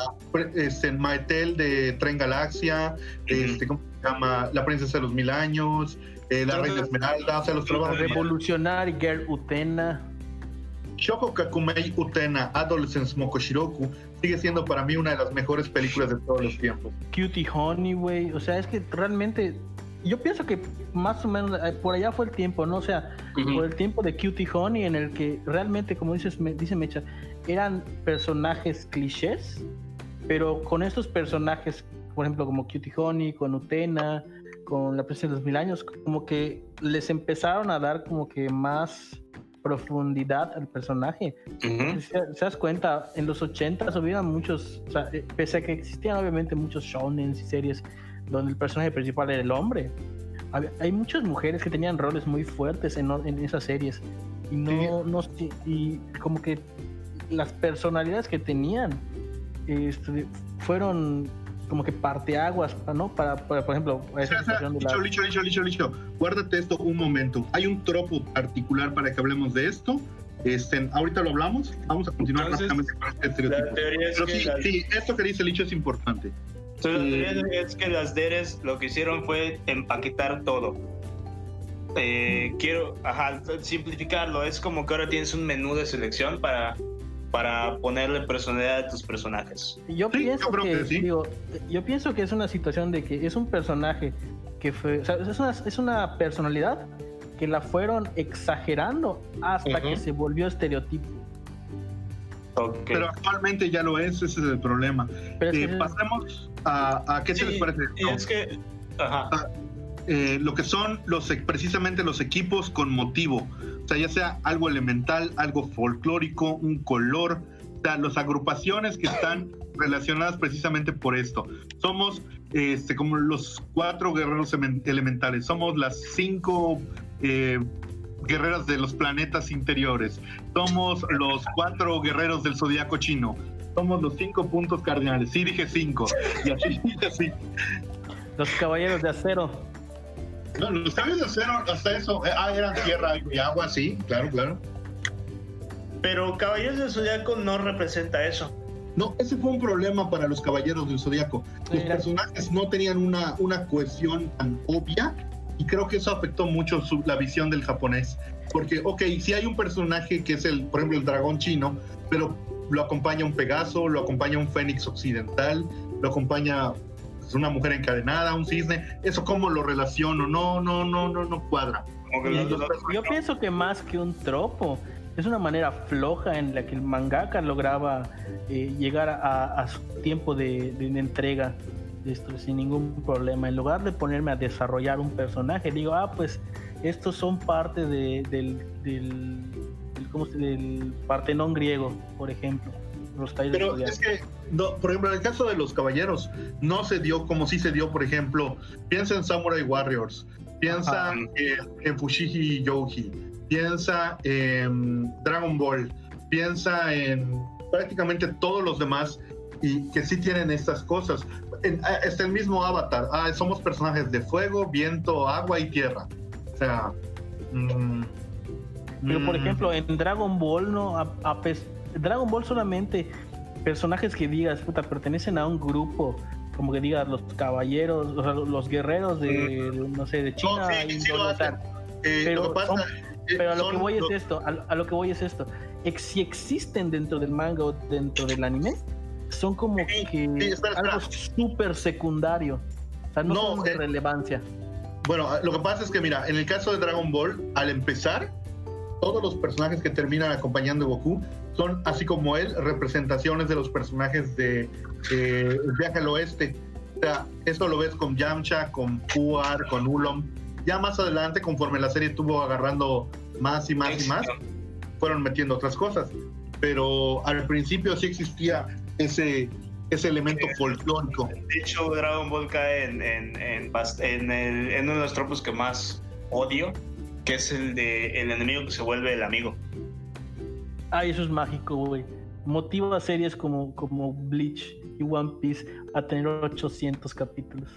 [SPEAKER 1] este, Maetel de Tren Galaxia, este, ¿cómo se llama? La Princesa de los Mil Años, eh, La Reina Esmeralda, o sea, los trabajos.
[SPEAKER 3] Revolucionar Girl Utena.
[SPEAKER 1] Shoko Kakumei Utena, Adolescence Mokoshiroku, sigue siendo para mí una de las mejores películas de todos los tiempos.
[SPEAKER 3] Cutie Honey, güey. O sea, es que realmente yo pienso que más o menos eh, por allá fue el tiempo, ¿no? O sea, por el tiempo de Cutie Honey, en el que realmente, como dices, me, dice Mecha, eran personajes clichés, pero con estos personajes, por ejemplo, como Cutie Honey, con Utena, con la presencia de los mil años, como que les empezaron a dar como que más profundidad al personaje. si, te das cuenta, en los 80 había muchos, o sea, eh, pese a que existían obviamente muchos shonen y series donde el personaje principal era el hombre. Hay muchas mujeres que tenían roles muy fuertes en, esas series y no, no y como que las personalidades que tenían este, fueron como que parteaguas, ¿no? Para, para por ejemplo,
[SPEAKER 1] esa licho, licho, licho, licho, licho. Guárdate esto un momento. Hay un tropo particular para que hablemos de esto. Este, ahorita lo hablamos. Vamos a continuar rápidamente con este estereotipo. Pero sí, sí, esto que dice Licho es importante.
[SPEAKER 2] Entonces, es que las DERES lo que hicieron fue empaquetar todo. Eh, quiero simplificarlo. Es como que ahora tienes un menú de selección para, para ponerle personalidad a tus personajes.
[SPEAKER 3] Yo pienso que, yo pienso que es una situación de que es un personaje que fue, es, una, es una personalidad que la fueron exagerando hasta que se volvió estereotipo.
[SPEAKER 1] Pero actualmente ya lo es, ese es el problema. Eh, pasemos a, qué se les parece.
[SPEAKER 2] Es que, ajá.
[SPEAKER 1] Eh, lo que son los precisamente los equipos con motivo, o sea, ya sea algo elemental, algo folclórico, un color, o sea, las agrupaciones que están relacionadas precisamente por esto. Somos este, como los cuatro guerreros elementales, somos las cinco eh, guerreras de los planetas interiores, somos los cuatro guerreros del zodiaco chino, somos los cinco puntos cardinales. Sí, dije cinco. Y así, así.
[SPEAKER 3] Los caballeros de acero.
[SPEAKER 1] No, los caballeros de acero, hasta eso. Eh, ah, eran tierra y agua, sí, claro, claro.
[SPEAKER 2] Pero Caballeros del Zodiaco no representa eso.
[SPEAKER 1] No, ese fue un problema para los Caballeros del Zodiaco. Los personajes no tenían una, una cohesión tan obvia y creo que eso afectó mucho la visión del japonés. Porque, ok, si hay un personaje que es el, por ejemplo, el dragón chino, pero lo acompaña un Pegaso, lo acompaña un Fénix occidental, lo acompaña pues, una mujer encadenada, un cisne, eso cómo lo relaciono, no, no, no, no, no cuadra.
[SPEAKER 3] Yo, pienso que más que un tropo, es una manera floja en la que el mangaka lograba eh, llegar a, su tiempo de, entrega esto sin ningún problema. En lugar de ponerme a desarrollar un personaje, digo, ah, pues estos son parte del ¿cómo se, del Partenón griego, por ejemplo.
[SPEAKER 1] Los Pero es que, por ejemplo, en el caso de los caballeros, no se dio como si se dio, por ejemplo, piensa en Samurai Warriors, piensa en, Fushigi Yoji, piensa en Dragon Ball, piensa en prácticamente todos los demás y que sí tienen estas cosas. Es el mismo avatar. Ah, somos personajes de fuego, viento, agua y tierra. O sea,
[SPEAKER 3] mmm, pero por mm. ejemplo, en Dragon Ball, ¿no? A, Dragon Ball solamente personajes que digas, puta, pertenecen a un grupo, como que digas los caballeros, los, los guerreros de, mm. no sé, de China.
[SPEAKER 1] Eh, pero
[SPEAKER 3] pero a lo que voy es esto, a, lo que voy es esto. si existen dentro del manga o dentro del anime, son como que algo súper secundario. O sea, no, son de eh, relevancia.
[SPEAKER 1] Bueno, lo que pasa es que, mira, en el caso de Dragon Ball, al empezar, todos los personajes que terminan acompañando a Goku son, así como él, representaciones de los personajes de, El Viaje al Oeste. O sea, esto lo ves con Yamcha, con Puar, con Ulom. Ya más adelante, conforme la serie estuvo agarrando más y más y más, fueron metiendo otras cosas. Pero al principio sí existía ese, ese elemento folclórico.
[SPEAKER 2] De hecho, Dragon Ball cae en, en, en, en, uno de los tropos que más odio, que es el de el enemigo que se vuelve el amigo.
[SPEAKER 3] Ay, eso es mágico, güey. Motiva a series como, como Bleach y One Piece a tener 800 capítulos.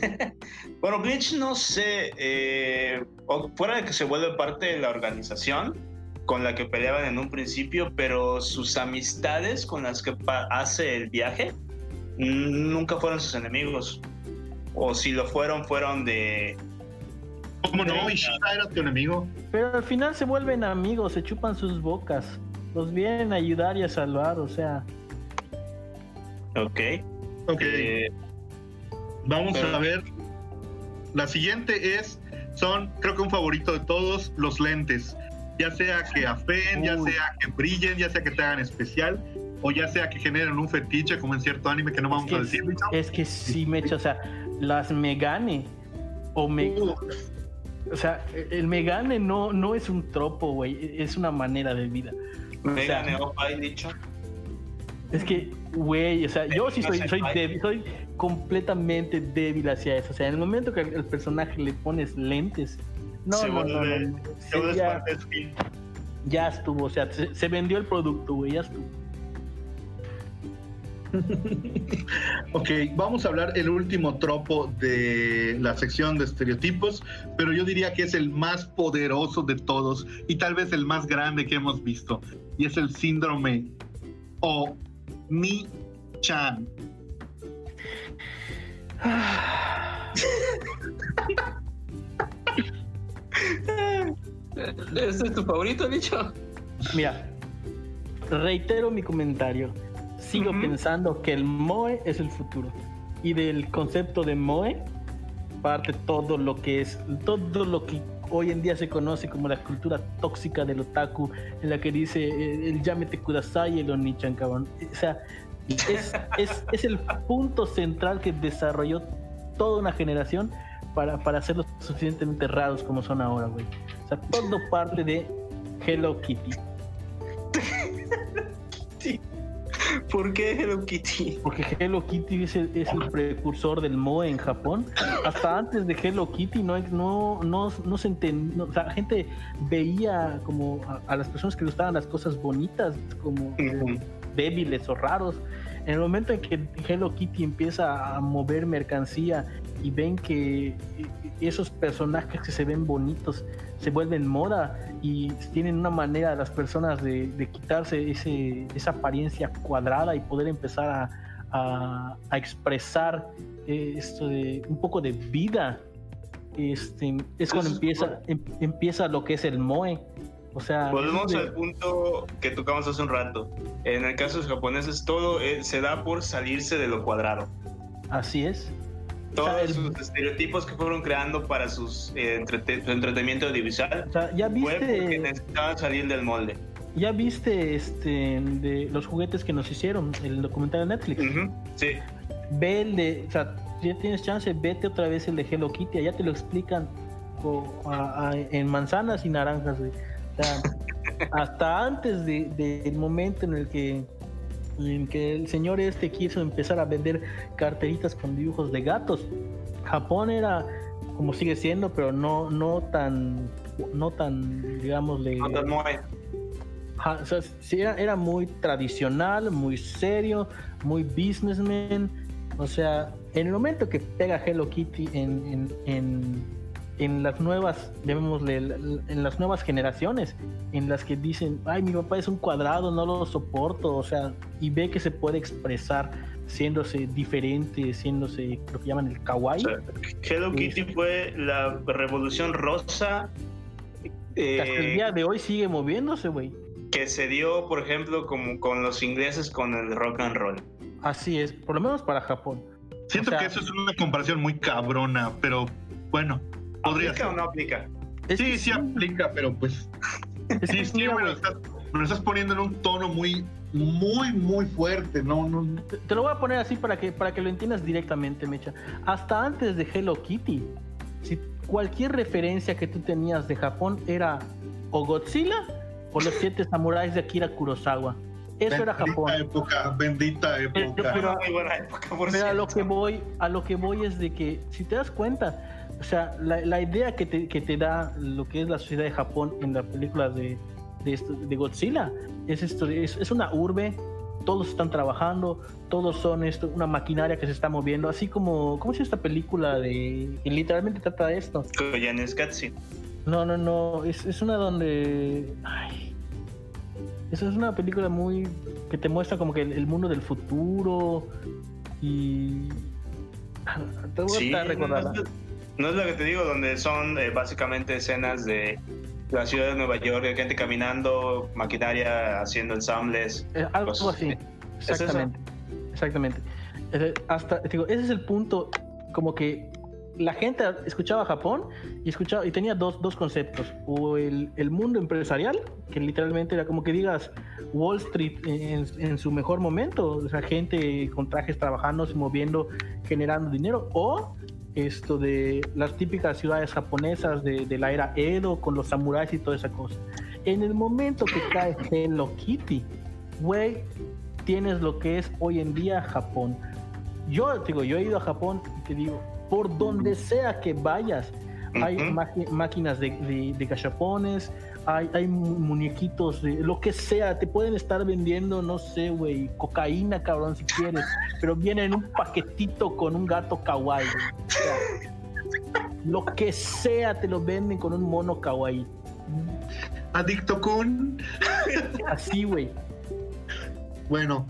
[SPEAKER 2] bueno, Bleach no sé, eh, fuera de que se vuelve parte de la organización con la que peleaban en un principio, pero sus amistades con las que hace el viaje nunca fueron sus enemigos. O si lo fueron, fueron de...
[SPEAKER 1] ¿Cómo no? Ishida era tu enemigo.
[SPEAKER 3] Pero al final se vuelven amigos, se chupan sus bocas. Los vienen a ayudar y a salvar, o sea.
[SPEAKER 2] Ok.
[SPEAKER 1] Ok. Eh, Vamos a ver. La siguiente es, son, creo que un favorito de todos, los lentes. Ya sea que afeen, ya sea que brillen, ya sea que te hagan especial, o ya sea que generen un fetiche, como en cierto anime que no vamos a decir.
[SPEAKER 3] Es que sí, me o sea, las Megane o me. O sea, el Megane no, no es un tropo, güey, es una manera de vida.
[SPEAKER 2] Megane o dicho.
[SPEAKER 3] Es que, güey, o sea, yo sí soy, soy débil, soy completamente débil hacia eso. O sea, en el momento que al personaje le pones lentes, no, no, no, no, ya, ya, estuvo, o sea, se, vendió el producto, güey, ya estuvo.
[SPEAKER 1] ok, vamos a hablar el último tropo de la sección de estereotipos, pero yo diría que es el más poderoso de todos y tal vez el más grande que hemos visto, y es el síndrome o mi Chan.
[SPEAKER 2] ¿Ese es tu favorito, dicho?
[SPEAKER 3] Mira, reitero mi comentario. Sigo pensando que el Moe es el futuro. Y del concepto de Moe parte todo lo que es, todo lo que hoy en día se conoce como la cultura tóxica del otaku, en la que dice eh, el, llámete kudasai y el onichan, cabrón. O sea, es, es, es, el punto central que desarrolló toda una generación para, para hacerlos suficientemente raros como son ahora, güey. O sea, todo parte de Hello Kitty.
[SPEAKER 2] ¿Por qué Hello Kitty?
[SPEAKER 3] Porque Hello Kitty es el, precursor del Moe en Japón. Hasta antes de Hello Kitty no, no, no, no se entendía, o sea, la gente veía como a, las personas que gustaban las cosas bonitas como débiles o raros. En el momento en que Hello Kitty empieza a mover mercancía y ven que esos personajes que se ven bonitos se vuelven moda y tienen una manera las personas de, quitarse ese, esa apariencia cuadrada y poder empezar a, expresar eh, esto de un poco de vida. Este, es cuando empieza, em, empieza lo que es el Moe. O sea,
[SPEAKER 2] volvemos al punto que tocamos hace un rato. En el caso de los japoneses, todo eh, se da por salirse de lo cuadrado.
[SPEAKER 3] Así es
[SPEAKER 2] todos sus estereotipos que fueron creando para sus, eh, su entretenimiento audiovisual
[SPEAKER 3] ya viste,
[SPEAKER 2] fue porque necesitaban salir del molde.
[SPEAKER 3] ¿Ya viste este de los juguetes que nos hicieron, el documental de Netflix?
[SPEAKER 2] sí.
[SPEAKER 3] Ve el de, o sea, si ya tienes chance, vete otra vez el de Hello Kitty, allá te lo explican en manzanas y naranjas, hasta antes del de, momento en el que en que el señor este quiso empezar a vender carteritas con dibujos de gatos. Japón era como sigue siendo, pero no no tan no tan digamos no tan era, muy tradicional, muy serio, muy businessman. O sea, en el momento que pega Hello Kitty en, en en las nuevas, llamémosle, en las nuevas generaciones, en las que dicen, ay, mi papá es un cuadrado, no lo soporto, o sea, y ve que se puede expresar siéndose diferente, siéndose lo que llaman el kawaii.
[SPEAKER 2] Hello Kitty fue la revolución rosa
[SPEAKER 3] que hasta el día de hoy sigue moviéndose, güey.
[SPEAKER 2] Que se dio, por ejemplo, como con los ingleses con el rock and roll.
[SPEAKER 3] Así es, por lo menos para Japón.
[SPEAKER 1] Siento que eso es una comparación muy cabrona, pero bueno, podría
[SPEAKER 2] ¿Aplica o no aplica?
[SPEAKER 1] sí, sí aplica, pero pues. sí, sí, bueno, estás, lo estás poniendo en un tono muy, muy, muy fuerte, ¿no? no,
[SPEAKER 3] Te, lo voy a poner así para que, para que lo entiendas directamente, Mecha. Hasta antes de Hello Kitty, si cualquier referencia que tú tenías de Japón era o Godzilla o los siete samuráis de Akira Kurosawa. Eso era Japón.
[SPEAKER 1] Época, bendita
[SPEAKER 3] eh,
[SPEAKER 1] época.
[SPEAKER 3] Pero, pero a lo que voy, a lo que voy es de que, si te das cuenta, o sea, la, idea que te, que te, da lo que es la sociedad de Japón en las películas de, de, Godzilla es esto, es, es, una urbe, todos están trabajando, todos son esto, una maquinaria que se está moviendo, así como, ¿cómo es esta película de que literalmente trata de esto? No, no, no, es, es una donde, ay, esa es una película muy que te muestra como que el, mundo del futuro y
[SPEAKER 2] te voy a recordar. No, es lo que te digo, donde son eh, básicamente escenas de la ciudad de Nueva York, de gente caminando, maquinaria haciendo ensambles.
[SPEAKER 3] Eh, algo así. Exactamente. exactamente. Hasta, digo, ese es el punto, como que la gente escuchaba Japón y escuchaba y tenía dos, dos conceptos o el, el, mundo empresarial que literalmente era como que digas Wall Street en, en, su mejor momento o sea gente con trajes trabajando moviendo generando dinero o esto de las típicas ciudades japonesas de, de, la era Edo con los samuráis y toda esa cosa en el momento que cae Hello Kitty güey tienes lo que es hoy en día Japón yo digo yo he ido a Japón y te digo por donde sea que vayas. Hay máquinas de, de, gachapones, hay, hay, muñequitos, de lo que sea. Te pueden estar vendiendo, no sé, güey, cocaína, cabrón, si quieres. pero viene en un paquetito con un gato kawaii. lo que sea te lo venden con un mono kawaii.
[SPEAKER 1] Adicto con.
[SPEAKER 3] Así, güey.
[SPEAKER 1] Bueno,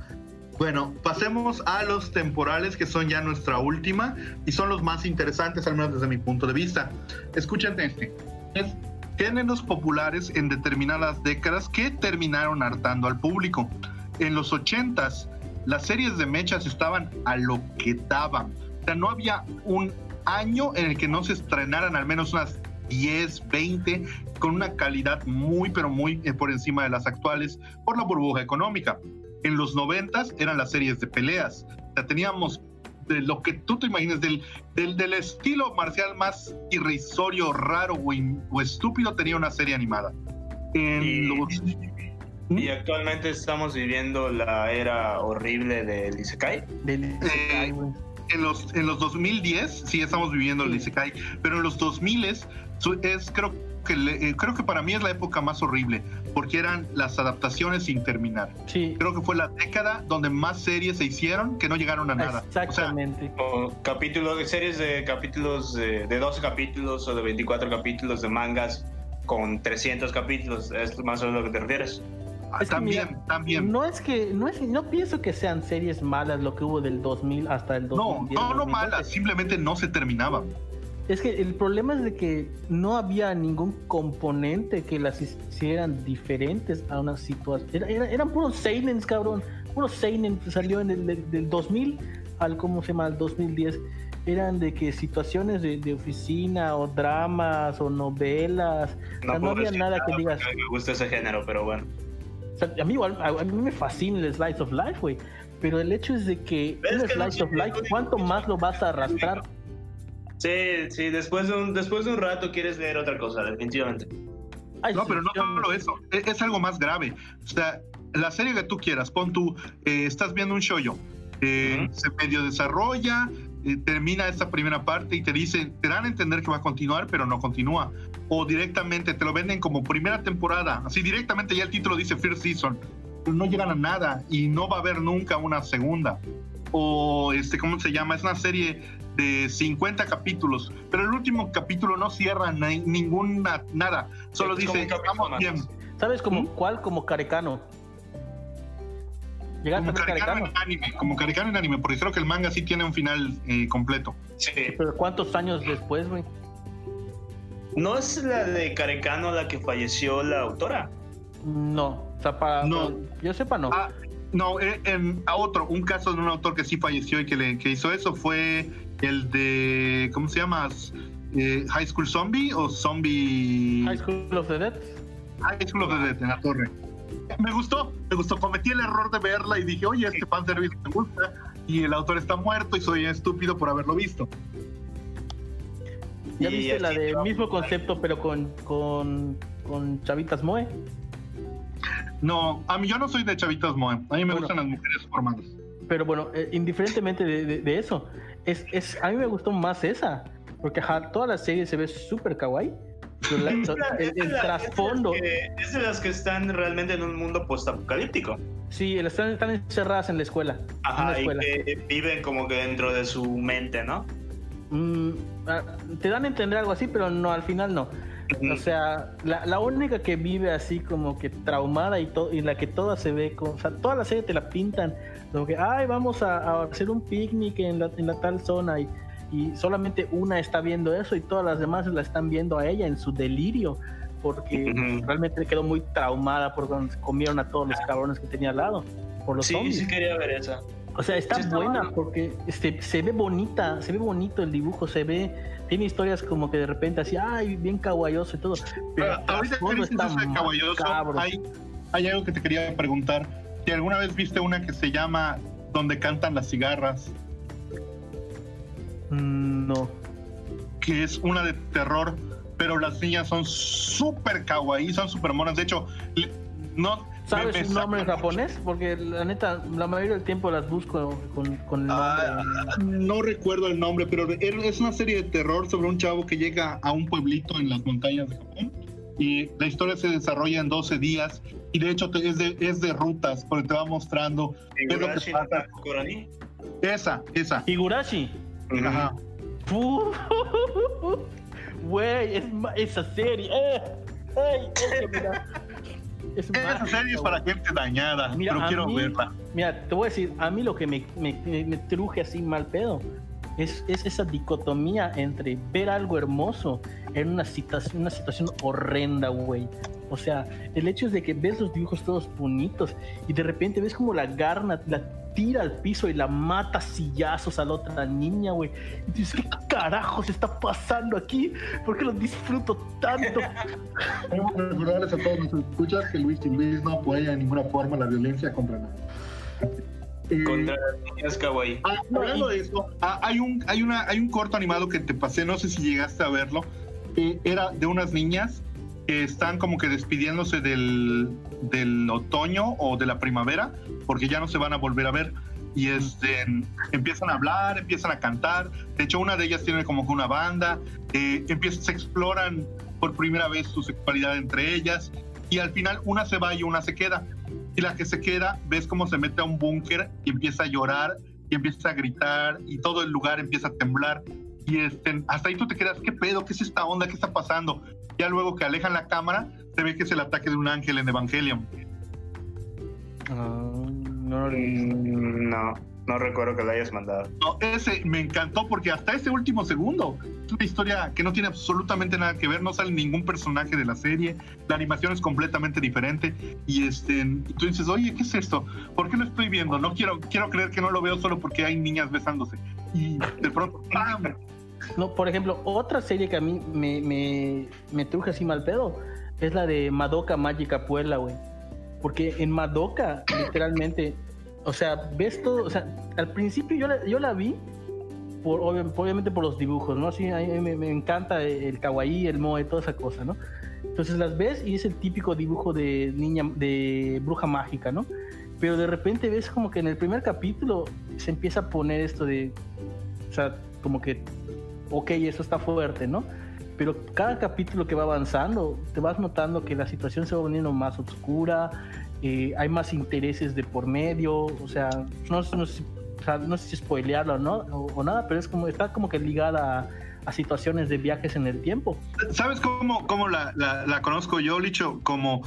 [SPEAKER 1] bueno, pasemos a los temporales que son ya nuestra última y son los más interesantes, al menos desde mi punto de vista. Escuchen este. Es géneros populares en determinadas décadas que terminaron hartando al público. En los ochentas, las series de mechas estaban a lo que daban. O sea, no había un año en el que no se estrenaran al menos unas 10, 20, con una calidad muy, pero muy eh, por encima de las actuales por la burbuja económica. En los noventas eran las series de peleas. O sea, teníamos de lo que tú te imagines, del, del, estilo marcial más irrisorio, raro o, estúpido, tenía una serie animada.
[SPEAKER 2] y, ¿Mm? actualmente estamos viviendo la era horrible del Isekai.
[SPEAKER 1] Eh, en los, en los 2010 sí estamos viviendo el Isekai, pero en los 2000 es, es creo que eh, creo que para mí es la época más horrible, porque eran las adaptaciones sin terminar.
[SPEAKER 3] Sí.
[SPEAKER 1] Creo que fue la década donde más series se hicieron que no llegaron a nada.
[SPEAKER 3] Exactamente.
[SPEAKER 2] O capítulos de series de capítulos de, 12 capítulos o de 24 capítulos de mangas con 300 capítulos, es más o menos lo que te refieres.
[SPEAKER 1] Ah, también, también.
[SPEAKER 3] No es que, no es, no pienso que sean series malas lo que hubo del 2000 hasta el 2010.
[SPEAKER 1] No, no, no malas, simplemente no se terminaban.
[SPEAKER 3] Es que el problema es de que no había ningún componente que las hicieran diferentes a una situación. eran puros seinens, cabrón. Puros seinen salió en el del 2000 al, ¿cómo se llama? Al 2010. Eran de que situaciones de, oficina o dramas o novelas. No, había nada que digas.
[SPEAKER 2] Me gusta ese género, pero bueno.
[SPEAKER 3] a, mí, a, mí me fascina el Slice of Life, güey. Pero el hecho es de que un Slice of Life, ¿cuánto más lo vas a arrastrar?
[SPEAKER 2] Sí, sí, después de un, después de un rato quieres leer otra cosa, definitivamente.
[SPEAKER 1] no, pero no solo eso, e, es, algo más grave. O sea, la serie que tú quieras, pon tú, eh, estás viendo un show eh, se medio desarrolla, eh, termina esta primera parte y te dicen, te dan a entender que va a continuar, pero no continúa. O directamente te lo venden como primera temporada, así directamente ya el título dice First Season, pero no llegan a nada y no va a haber nunca una segunda. O, este, ¿cómo se llama? Es una serie de 50 capítulos, pero el último capítulo no cierra ninguna nada, solo dice, estamos bien.
[SPEAKER 3] ¿Sabes como ¿Mm? cuál? Como Carecano.
[SPEAKER 1] Llegaste como Carecano, en anime, como Carecano en anime, porque creo que el manga sí tiene un final eh, completo.
[SPEAKER 3] Sí. Pero ¿cuántos años después, güey?
[SPEAKER 2] ¿No es la de Carecano la que falleció la autora?
[SPEAKER 3] No, o sea, para. No. Yo sepa, no.
[SPEAKER 1] Ah, no, eh, en, a otro, un caso de un autor que sí falleció y que, le, que hizo eso fue el de. ¿Cómo se llama? Eh, High School Zombie o Zombie.
[SPEAKER 3] High School of the Dead.
[SPEAKER 1] High School of the Dead, en la torre. Me gustó, me gustó. Cometí el error de verla y dije, oye, este fanservice me gusta. Y el autor está muerto y soy estúpido por haberlo visto.
[SPEAKER 3] ¿Ya viste la de mismo concepto, pero con, con, con Chavitas Moe?
[SPEAKER 1] No, a mí yo no soy de Chavitas Moe. A mí me gustan las mujeres formadas.
[SPEAKER 3] Pero bueno, eh, indiferentemente de, eso, es, es, a mí me gustó más esa. Porque toda la serie se ve súper kawaii. el, trasfondo.
[SPEAKER 2] Es de las que están realmente en un mundo postapocalíptico.
[SPEAKER 3] Sí, están, están encerradas en la escuela.
[SPEAKER 2] Ajá, y que viven como que dentro de su mente, ¿no?
[SPEAKER 3] Mm, ah, te dan a entender algo así, pero no, al final no. O sea, la, única que vive así como que traumada y, y la que toda se ve, con, o sea, toda la serie te la pintan, como que, ay, vamos a, hacer un picnic en la, en la tal zona y, y, solamente una está viendo eso y todas las demás la están viendo a ella en su delirio, porque realmente quedó muy traumada porque comieron a todos los cabrones que tenía al lado. Por los
[SPEAKER 2] sí, sí quería ver esa.
[SPEAKER 3] O sea, está buena porque este, se ve bonita, se ve bonito el dibujo, se ve, tiene historias como que de repente así, ay, bien caballoso y todo.
[SPEAKER 1] Pero ahorita que de caballoso, hay, hay algo que te quería preguntar. Si alguna vez viste una que se llama Donde cantan las cigarras.
[SPEAKER 3] Mm, no.
[SPEAKER 1] Que es una de terror, pero las niñas son súper kawaii, son súper monas. De hecho, no,
[SPEAKER 3] ¿Sabes su nombre en japonés? Porque la neta, la mayoría del tiempo las busco con, con el
[SPEAKER 1] ah, nombre. no recuerdo el nombre, pero es una serie de terror sobre un chavo que llega a un pueblito en las montañas de Japón. Y la historia se desarrolla en 12 días. Y de hecho es de, es de rutas, porque te va mostrando.
[SPEAKER 2] ¿Higurashi
[SPEAKER 1] Esa, esa.
[SPEAKER 3] Higurashi. Ajá. Güey, es, esa serie. Eh, ay, mira.
[SPEAKER 1] Esa serie es para gente dañada, pero quiero verla.
[SPEAKER 3] Mira, te voy a decir, a mí lo que me, me, me truje así mal pedo es, es, esa dicotomía entre ver algo hermoso en una situación, una situación horrenda, güey. O sea, el hecho es de que ves los dibujos todos bonitos y de repente ves como la garna, la tira al piso y la mata sillazos a la otra niña, güey. Y dices, ¿qué carajos está pasando aquí? ¿Por qué lo disfruto tanto?
[SPEAKER 1] Queremos recordarles a todos nuestros escuchas que Luis y Luis no apoya de ninguna forma la violencia contra nadie.
[SPEAKER 2] Eh, contra las niñas kawaii.
[SPEAKER 1] Ah, hablando de eso, ah, hay, un, hay, una, hay un corto animado que te pasé, no sé si llegaste a verlo, era de unas niñas que están como que despidiéndose del, del otoño o de la primavera, porque ya no se van a volver a ver. Y este, empiezan a hablar, empiezan a cantar. De hecho, una de ellas tiene como que una banda. Eh, empiezan, se exploran por primera vez su sexualidad entre ellas. Y al final una se va y una se queda. Y la que se queda, ves cómo se mete a un búnker y empieza a llorar y empieza a gritar y todo el lugar empieza a temblar. Y este, hasta ahí tú te quedas, ¿qué pedo? ¿Qué es esta onda? ¿Qué está pasando? Ya luego que alejan la cámara, se ve que es el ataque de un ángel en Evangelion.
[SPEAKER 2] Ah, no, mm, no, no recuerdo que lo hayas mandado.
[SPEAKER 1] No, ese me encantó porque hasta ese último segundo es una historia que no tiene absolutamente nada que ver, no sale ningún personaje de la serie, la animación es completamente diferente y este, tú dices, oye, ¿qué es esto? ¿Por qué lo estoy viendo? No quiero, quiero creer que no lo veo solo porque hay niñas besándose. Y de pronto, ¡pam!
[SPEAKER 3] No, por ejemplo, otra serie que a mí me, me, me truje así mal pedo es la de Madoka Mágica Puebla, güey. Porque en Madoka, literalmente, o sea, ves todo, o sea, al principio yo la, yo la vi, por, obviamente por los dibujos, ¿no? Así, a mí me, encanta el kawaii, el moe, toda esa cosa, ¿no? Entonces las ves y es el típico dibujo de niña, de bruja mágica, ¿no? Pero de repente ves como que en el primer capítulo se empieza a poner esto de, o sea, como que ok, eso está fuerte, ¿no? Pero cada capítulo que va avanzando, te vas notando que la situación se va poniendo más oscura, eh, hay más intereses de por medio, o sea, no, no, sé, no sé si spoilearlo ¿no? O, nada, pero es como, está como que ligada a, situaciones de viajes en el tiempo.
[SPEAKER 1] ¿Sabes cómo, cómo la, la, conozco yo, Licho? Como,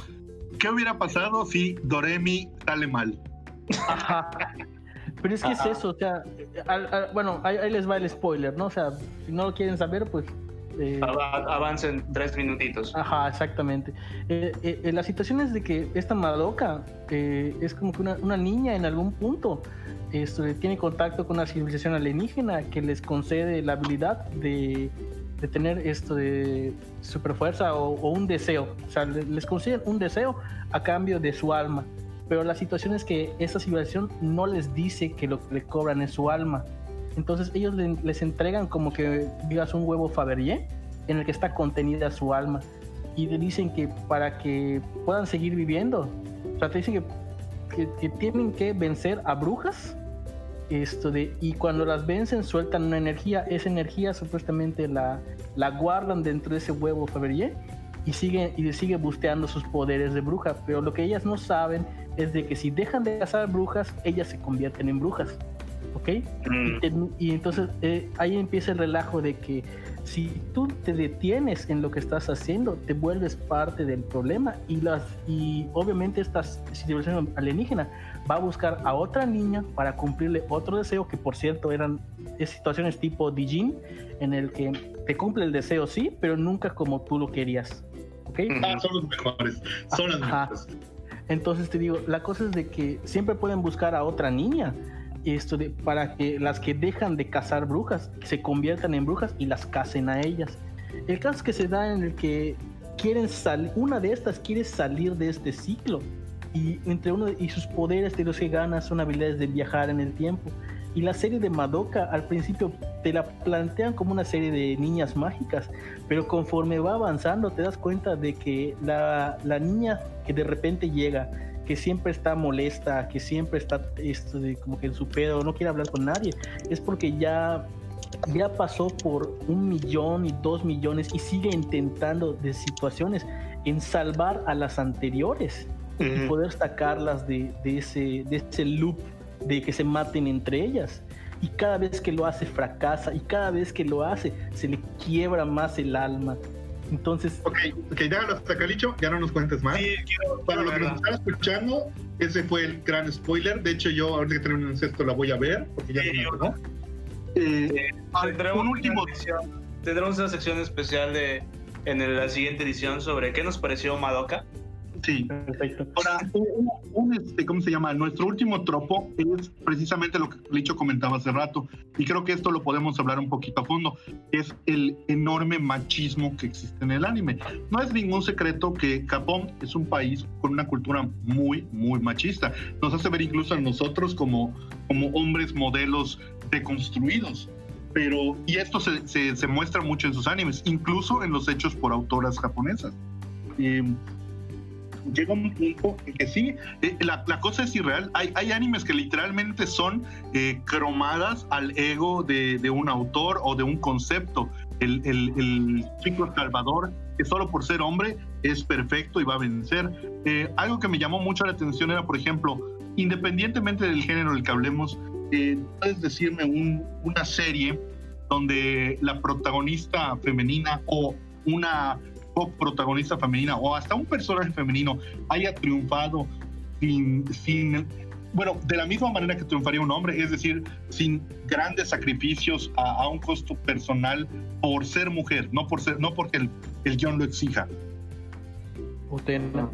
[SPEAKER 1] ¿qué hubiera pasado si Doremi sale mal?
[SPEAKER 3] Ajá. Pero es que es eso, o sea, bueno, ahí, les va el spoiler, ¿no? O sea, si no lo quieren saber, pues
[SPEAKER 2] Eh, avancen tres minutitos.
[SPEAKER 3] Ajá, exactamente. Eh, eh, la situación es de que esta Madoka es como que una, niña en algún punto esto, tiene contacto con una civilización alienígena que les concede la habilidad de, tener esto de superfuerza o, o un deseo. O sea, les conceden un deseo a cambio de su alma. Pero la situación es que esa civilización no les dice que lo que le cobran es su alma entonces ellos les entregan como que digas un huevo Fabergé en el que está contenida su alma. Y le dicen que para que puedan seguir viviendo, o sea, te dicen que, tienen que vencer a brujas esto de, y cuando las vencen sueltan una energía, esa energía supuestamente la, la guardan dentro de ese huevo Fabergé y sigue, y sigue busteando sus poderes de bruja, pero lo que ellas no saben es de que si dejan de cazar brujas, ellas se convierten en brujas. ¿Ok? Mm. Y, entonces eh, ahí empieza el relajo de que si tú te detienes en lo que estás haciendo, te vuelves parte del problema y, las, y obviamente esta civilización alienígena va a buscar a otra niña para cumplirle otro deseo, que por cierto eran situaciones tipo Dijin, en el que te cumple el deseo, sí, pero nunca como tú lo querías. ¿ok?
[SPEAKER 1] Ah, son los mejores. Son las mejores.
[SPEAKER 3] Entonces te digo, la cosa es de que siempre pueden buscar a otra niña, esto de, para que las que dejan de cazar brujas se conviertan en brujas y las casen a ellas. El caso que se da en el que quieren una de estas quiere salir de este ciclo y entre uno y sus poderes de los que gana son habilidades de viajar en el tiempo. Y la serie de Madoka al principio te la plantean como una serie de niñas mágicas, pero conforme va avanzando te das cuenta de que la, la niña que de repente llega que siempre está molesta, que siempre está esto de, como que en su pedo, no quiere hablar con nadie, es porque ya, ya pasó por un millón y dos millones y sigue intentando de situaciones en salvar a las anteriores y poder sacarlas de, de, ese, de ese loop de que se maten entre ellas. Y cada vez que lo hace fracasa y cada vez que lo hace se le quiebra más el alma entonces.
[SPEAKER 1] Ok, ok, déjalo hasta Calicho, ya no nos cuentes más. Sí, quiero, Para los que nos están escuchando, ese fue el gran spoiler. De hecho, yo ahorita que tengo un incesto la voy a ver, porque ya sí,
[SPEAKER 2] ¿no? Eh, tendremos un último. tendremos una sección especial de en la siguiente edición sobre qué nos pareció Madoka.
[SPEAKER 1] Sí, perfecto. Ahora, un, este, ¿cómo se llama? Nuestro último tropo es precisamente lo que Licho comentaba hace rato, y creo que esto lo podemos hablar un poquito a fondo, es el enorme machismo que existe en el anime. No es ningún secreto que Japón es un país con una cultura muy, muy machista. Nos hace ver incluso a nosotros como, como hombres modelos deconstruidos pero y esto se, se, muestra mucho en sus animes, incluso en los hechos por autoras japonesas. Eh, llega un punto en que sí, eh, la, cosa es irreal. Hay, hay animes que literalmente son eh, cromadas al ego de, de, un autor o de un concepto. El, el, el, chico salvador, que solo por ser hombre es perfecto y va a vencer. Eh, algo que me llamó mucho la atención era, por ejemplo, independientemente del género del que hablemos, puedes decirme un, una serie donde la protagonista femenina o una protagonista femenina o hasta un personaje femenino haya triunfado sin, sin, bueno, de la misma manera que triunfaría un hombre, es decir, sin grandes sacrificios a, un costo personal por ser mujer, no por ser, no porque el, el guion lo exija.
[SPEAKER 3] Utena.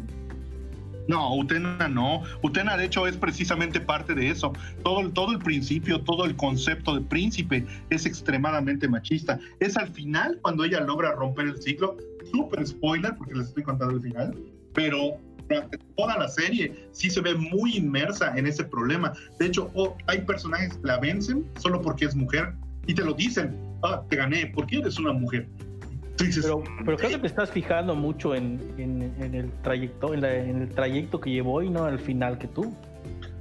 [SPEAKER 1] No, Utena no. Utena de hecho es precisamente parte de eso. Todo, todo el principio, todo el concepto de príncipe es extremadamente machista. Es al final cuando ella logra romper el ciclo súper spoiler porque les estoy contando el final, pero toda la serie sí se ve muy inmersa en ese problema. De hecho, oh, hay personajes que la vencen solo porque es mujer y te lo dicen, ah, te gané, porque eres una mujer.
[SPEAKER 3] pero, pero, creo que te estás fijando mucho en, en, el trayecto, en, el trayecto que llevó y no al final que tú.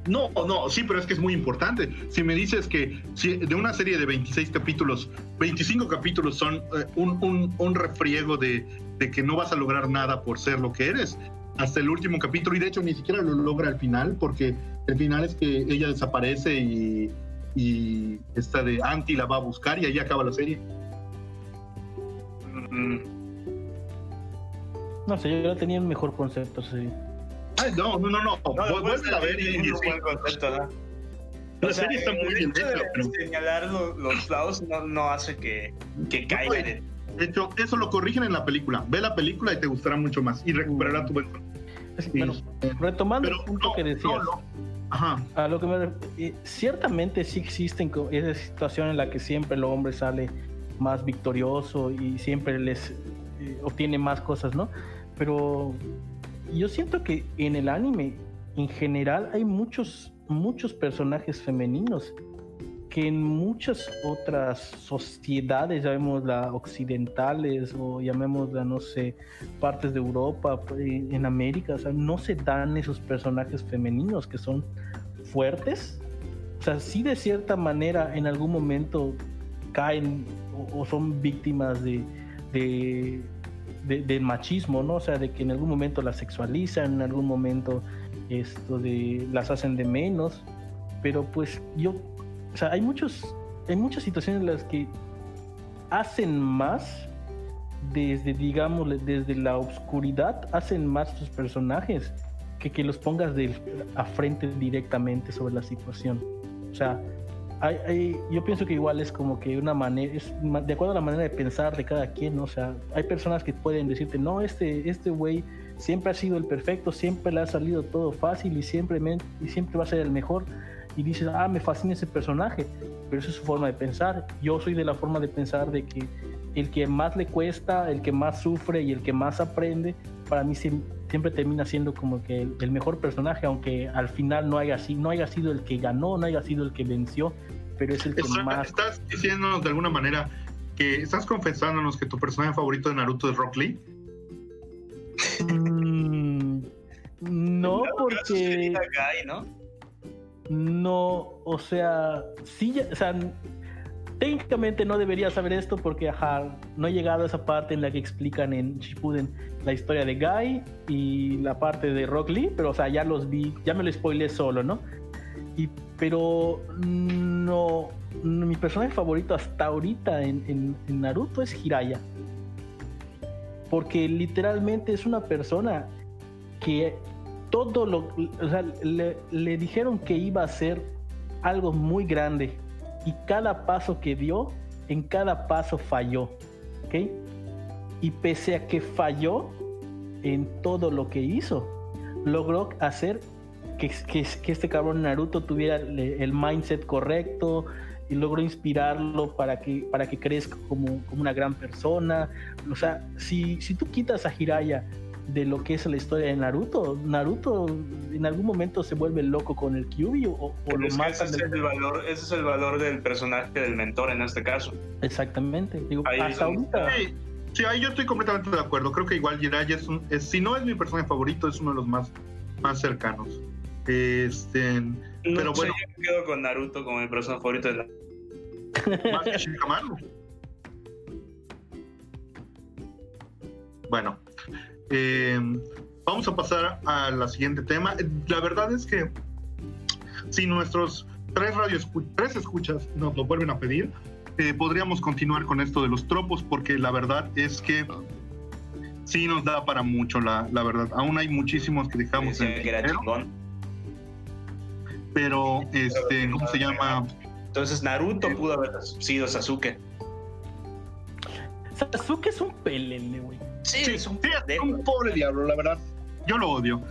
[SPEAKER 1] No, no, sí, pero es que es muy importante. Si me dices que si de una serie de 26 capítulos, 25 capítulos son eh, un, un, un, refriego de, de, que no vas a lograr nada por ser lo que eres, hasta el último capítulo, y de hecho ni siquiera lo logra al final, porque el final es que ella desaparece y, y esta de Anti la va a buscar y ahí acaba la serie.
[SPEAKER 3] Mm. No sé, yo tenía un mejor concepto, sí
[SPEAKER 1] no, no, no, no. a ver y,
[SPEAKER 2] La serie está muy bien hecha, pero... Señalar los, lados no, hace que, que caiga
[SPEAKER 1] De hecho, eso lo corrigen en la película. Ve la película y te gustará mucho más y recuperará tu
[SPEAKER 3] bueno, retomando el punto que decías. Ajá. A lo que me, eh, ciertamente sí existen esa situación en la que siempre el hombre sale más victorioso y siempre les eh, obtiene más cosas, ¿no? Pero yo siento que en el anime en general hay muchos muchos personajes femeninos que en muchas otras sociedades, llamémosla occidentales o llamémosla, no sé, partes de Europa, eh, en América, no se dan esos personajes femeninos que son fuertes. O sea, sí de cierta manera en algún momento caen o, son víctimas de, machismo, ¿no? O sea, de que en algún momento las sexualizan, en algún momento esto de las hacen de menos. Pero pues yo o sea, hay muchos, hay muchas situaciones en las que hacen más desde, digamos, desde la oscuridad, hacen más sus personajes que que los pongas de, a frente directamente sobre la situación. O sea, hay, yo pienso que igual es como que una manera, es de acuerdo a la manera de pensar de cada quien, ¿no? o sea, hay personas que pueden decirte, no, este este güey siempre ha sido el perfecto, siempre le ha salido todo fácil y siempre, y siempre va a ser el mejor y dices, ah, me fascina ese personaje, pero esa es su forma de pensar. Yo soy de la forma de pensar de que el que más le cuesta, el que más sufre y el que más aprende, para mí siempre termina siendo como que el, mejor personaje, aunque al final no haya, no haya sido el que ganó, no haya sido el que venció, pero es el que más...
[SPEAKER 1] Estás diciéndonos de alguna manera que estás confesándonos que tu personaje favorito de Naruto es Rock Lee.
[SPEAKER 3] Mm, no, porque... ¿no? no, o sea, sí, o sea, técnicamente no debería saber esto porque, ajá, no he llegado a esa parte en la que explican en Shippuden la historia de Guy y la parte de Rock Lee, pero, o sea, ya los vi, ya me lo spoilé solo, ¿no? Pero no, mi personaje favorito hasta ahorita en, Naruto es Hiraya. Porque literalmente es una persona que todo lo, o sea, le, dijeron que iba a ser algo muy grande y cada paso que dio, en cada paso falló, ¿ok? Y pese a que falló en todo lo que hizo, logró hacer que, este cabrón Naruto tuviera el mindset correcto, y logró inspirarlo para que, para que crezca como, como, una gran persona. O sea, si, si tú quitas a Hiraya de lo que es la historia de Naruto. Naruto en algún momento se vuelve loco con el Kyuubi o, lo
[SPEAKER 2] matan. Ese es, el valor, ese es el valor del personaje del mentor en este caso.
[SPEAKER 3] Exactamente. Digo,
[SPEAKER 1] hasta ahorita. Sí, ahí yo estoy completamente de acuerdo. Creo que igual Jiraiya es, un, si no es mi personaje favorito, es uno de los más, más cercanos. Este, pero bueno.
[SPEAKER 2] Yo me quedo con Naruto como mi personaje favorito de la.
[SPEAKER 1] Más que Shikamaru. Bueno, eh, vamos a pasar al siguiente tema. La verdad es que si nuestros tres radios, tres escuchas nos lo vuelven a pedir, eh, podríamos continuar con esto de los tropos, porque la verdad es que sí nos da para mucho, la, la verdad. Aún hay muchísimos que dejamos en el Pero, este, ¿cómo se llama?
[SPEAKER 2] Entonces Naruto pudo haber sido Sasuke.
[SPEAKER 3] Sasuke es un pelele, güey.
[SPEAKER 1] Sí, es, un, pobre diablo, la verdad. Yo lo odio.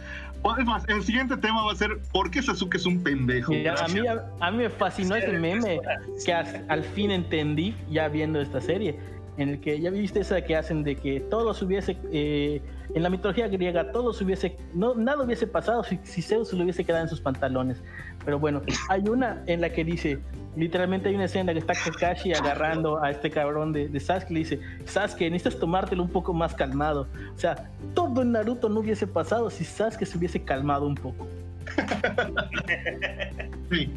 [SPEAKER 1] Es más, el siguiente tema va a ser ¿por qué Sasuke es un pendejo?
[SPEAKER 3] a, mí, a, mí me fascinó ese meme que al fin entendí ya viendo esta serie en el que ya viste esa que hacen de que todo se hubiese, eh, en la mitología griega, todo se hubiese, no, nada hubiese pasado si, si Zeus lo hubiese quedado en sus pantalones. Pero bueno, hay una en la que dice, literalmente hay una escena que está Kakashi agarrando a este cabrón de, de Sasuke y le dice, Sasuke, necesitas tomártelo un poco más calmado. O sea, todo en Naruto no hubiese pasado si Sasuke se hubiese calmado un poco.
[SPEAKER 1] sí,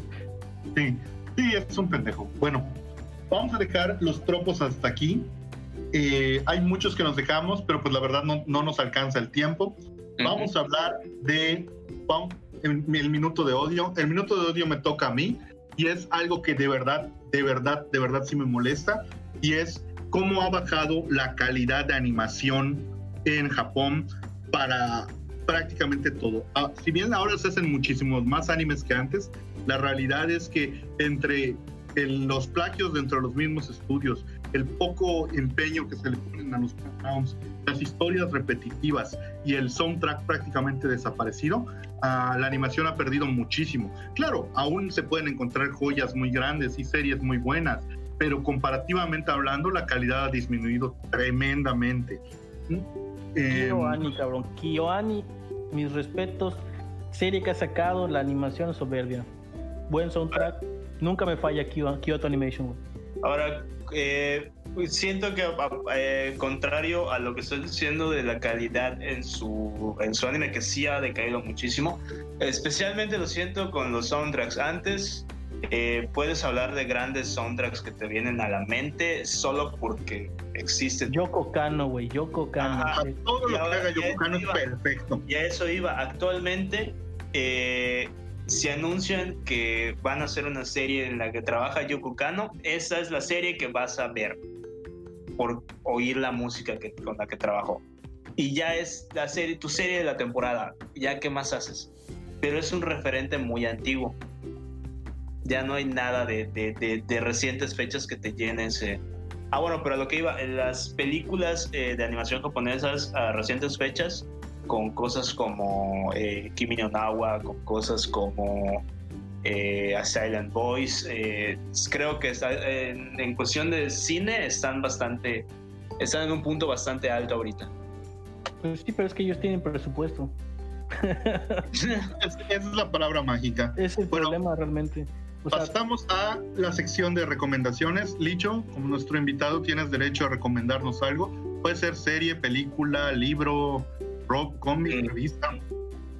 [SPEAKER 1] sí, sí, es un pendejo. Bueno, vamos a dejar los tropos hasta aquí. Eh, hay muchos que nos dejamos, pero pues la verdad no, no nos alcanza el tiempo. Vamos a hablar de el, el, minuto de odio. El minuto de odio me toca a mí y es algo que de verdad, de verdad, de verdad sí me molesta y es cómo ha bajado la calidad de animación en Japón para prácticamente todo. Ah, si bien ahora se hacen muchísimos más animes que antes, la realidad es que entre los plagios dentro de los mismos estudios, el poco empeño que se le ponen a los backgrounds, las historias repetitivas y el soundtrack prácticamente desaparecido, ah, la animación ha perdido muchísimo. Claro, aún se pueden encontrar joyas muy grandes y series muy buenas, pero comparativamente hablando, la calidad ha disminuido tremendamente.
[SPEAKER 3] Kyoani, em, cabrón. Kyoani, mis respetos. Serie que ha sacado, la animación soberbia. Buen soundtrack. Nunca me falla Kyoto Animation.
[SPEAKER 2] Ahora, eh, siento que eh, contrario a lo que estoy diciendo de la calidad en su, en su anime, que sí ha decaído muchísimo, especialmente lo siento con los soundtracks. Antes eh, puedes hablar de grandes soundtracks que te vienen a la mente solo porque existen.
[SPEAKER 3] Yoko Kano, güey, Yoko Kano.
[SPEAKER 1] todo lo que haga Yoko Kano es perfecto.
[SPEAKER 2] Y a eso iba. Actualmente eh, se anuncian que van a hacer una serie en la que trabaja Yoko Kano. Esa es la serie que vas a ver por oír la música que, con la que trabajó. Y ya es la serie, tu serie de la temporada. Ya, ¿qué más haces? Pero es un referente muy antiguo ya no hay nada de, de, recientes fechas que te llenen ese... Ah, bueno, pero lo que iba, en las películas eh, de animación japonesas a recientes fechas, con cosas como eh, Kimi no Nawa, con cosas como eh, A Silent Voice, eh, creo que está, en cuestión de cine están bastante, están en un punto bastante alto ahorita.
[SPEAKER 3] Pues sí, pero es que ellos tienen presupuesto.
[SPEAKER 1] Esa es la palabra mágica.
[SPEAKER 3] Es el problema realmente.
[SPEAKER 1] Pasamos a la sección de recomendaciones. Licho, como nuestro invitado, tienes derecho a recomendarnos algo. Puede ser serie, película, libro, rock, cómic, mm. revista.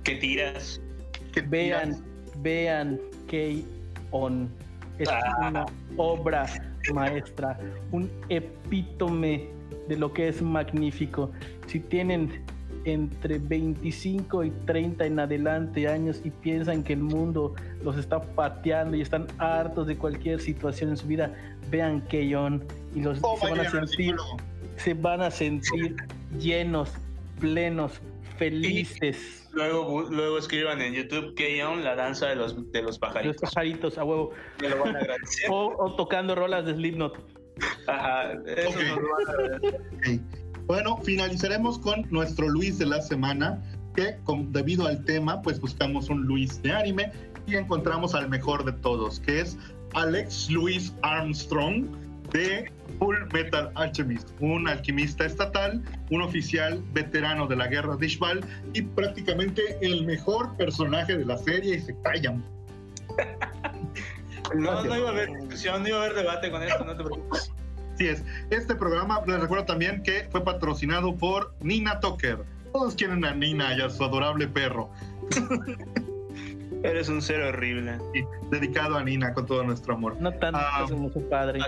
[SPEAKER 2] ¿Qué tiras?
[SPEAKER 3] ¿Qué vean, vean K-On. Es ah. una obra maestra, un epítome de lo que es magnífico. Si tienen entre 25 y 30 en adelante años y piensan que el mundo los está pateando y están hartos de cualquier situación en su vida, vean Keyon y los oh, se van a sentir, se van a sentir llenos, plenos, felices.
[SPEAKER 2] luego, luego escriban en YouTube Keyon, la danza de los, de los pajaritos.
[SPEAKER 3] Los pajaritos, a huevo. o, tocando rolas de Slipknot.
[SPEAKER 2] Ajá, eso nos van a agradecer.
[SPEAKER 1] Bueno, finalizaremos con nuestro Luis de la semana, que debido al tema, pues buscamos un Luis de anime y encontramos al mejor de todos, que es Alex Louis Armstrong de Full Metal Alchemist, un alquimista estatal, un oficial veterano de la guerra de Ishbal y prácticamente el mejor personaje de la serie y se callan.
[SPEAKER 2] No, no iba a haber discusión, no iba a haber debate con esto, no te preocupes.
[SPEAKER 1] Así es. Este programa, les recuerdo también que fue patrocinado por Nina Tucker. Todos quieren a Nina y a su adorable perro.
[SPEAKER 2] Eres un ser horrible.
[SPEAKER 1] dedicado a Nina con todo nuestro amor.
[SPEAKER 3] No tanto ah, como su padre.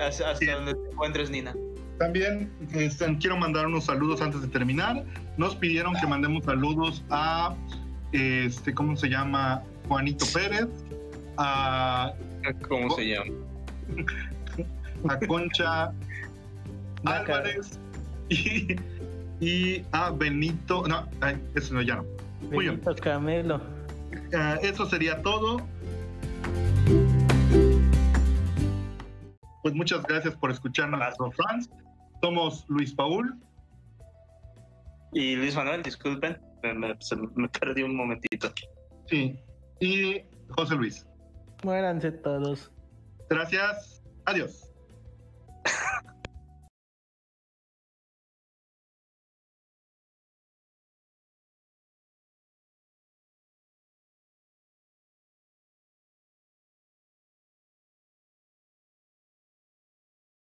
[SPEAKER 2] Hasta, donde te encuentres, Nina.
[SPEAKER 1] También este, quiero mandar unos saludos antes de terminar. Nos pidieron que mandemos saludos a, este, ¿cómo se llama? Juanito Pérez. A,
[SPEAKER 2] ¿Cómo se llama?
[SPEAKER 1] a Concha Álvarez y, a Benito. No, eso no, ya no.
[SPEAKER 3] Benito Camelo.
[SPEAKER 1] Ah, eso sería todo. Pues muchas gracias por escucharnos, fans. Somos Luis Paul.
[SPEAKER 2] Y Luis Manuel, disculpen, me, me perdí un momentito.
[SPEAKER 1] Sí. Y José Luis.
[SPEAKER 3] Muéranse todos.
[SPEAKER 1] Gracias. Adiós.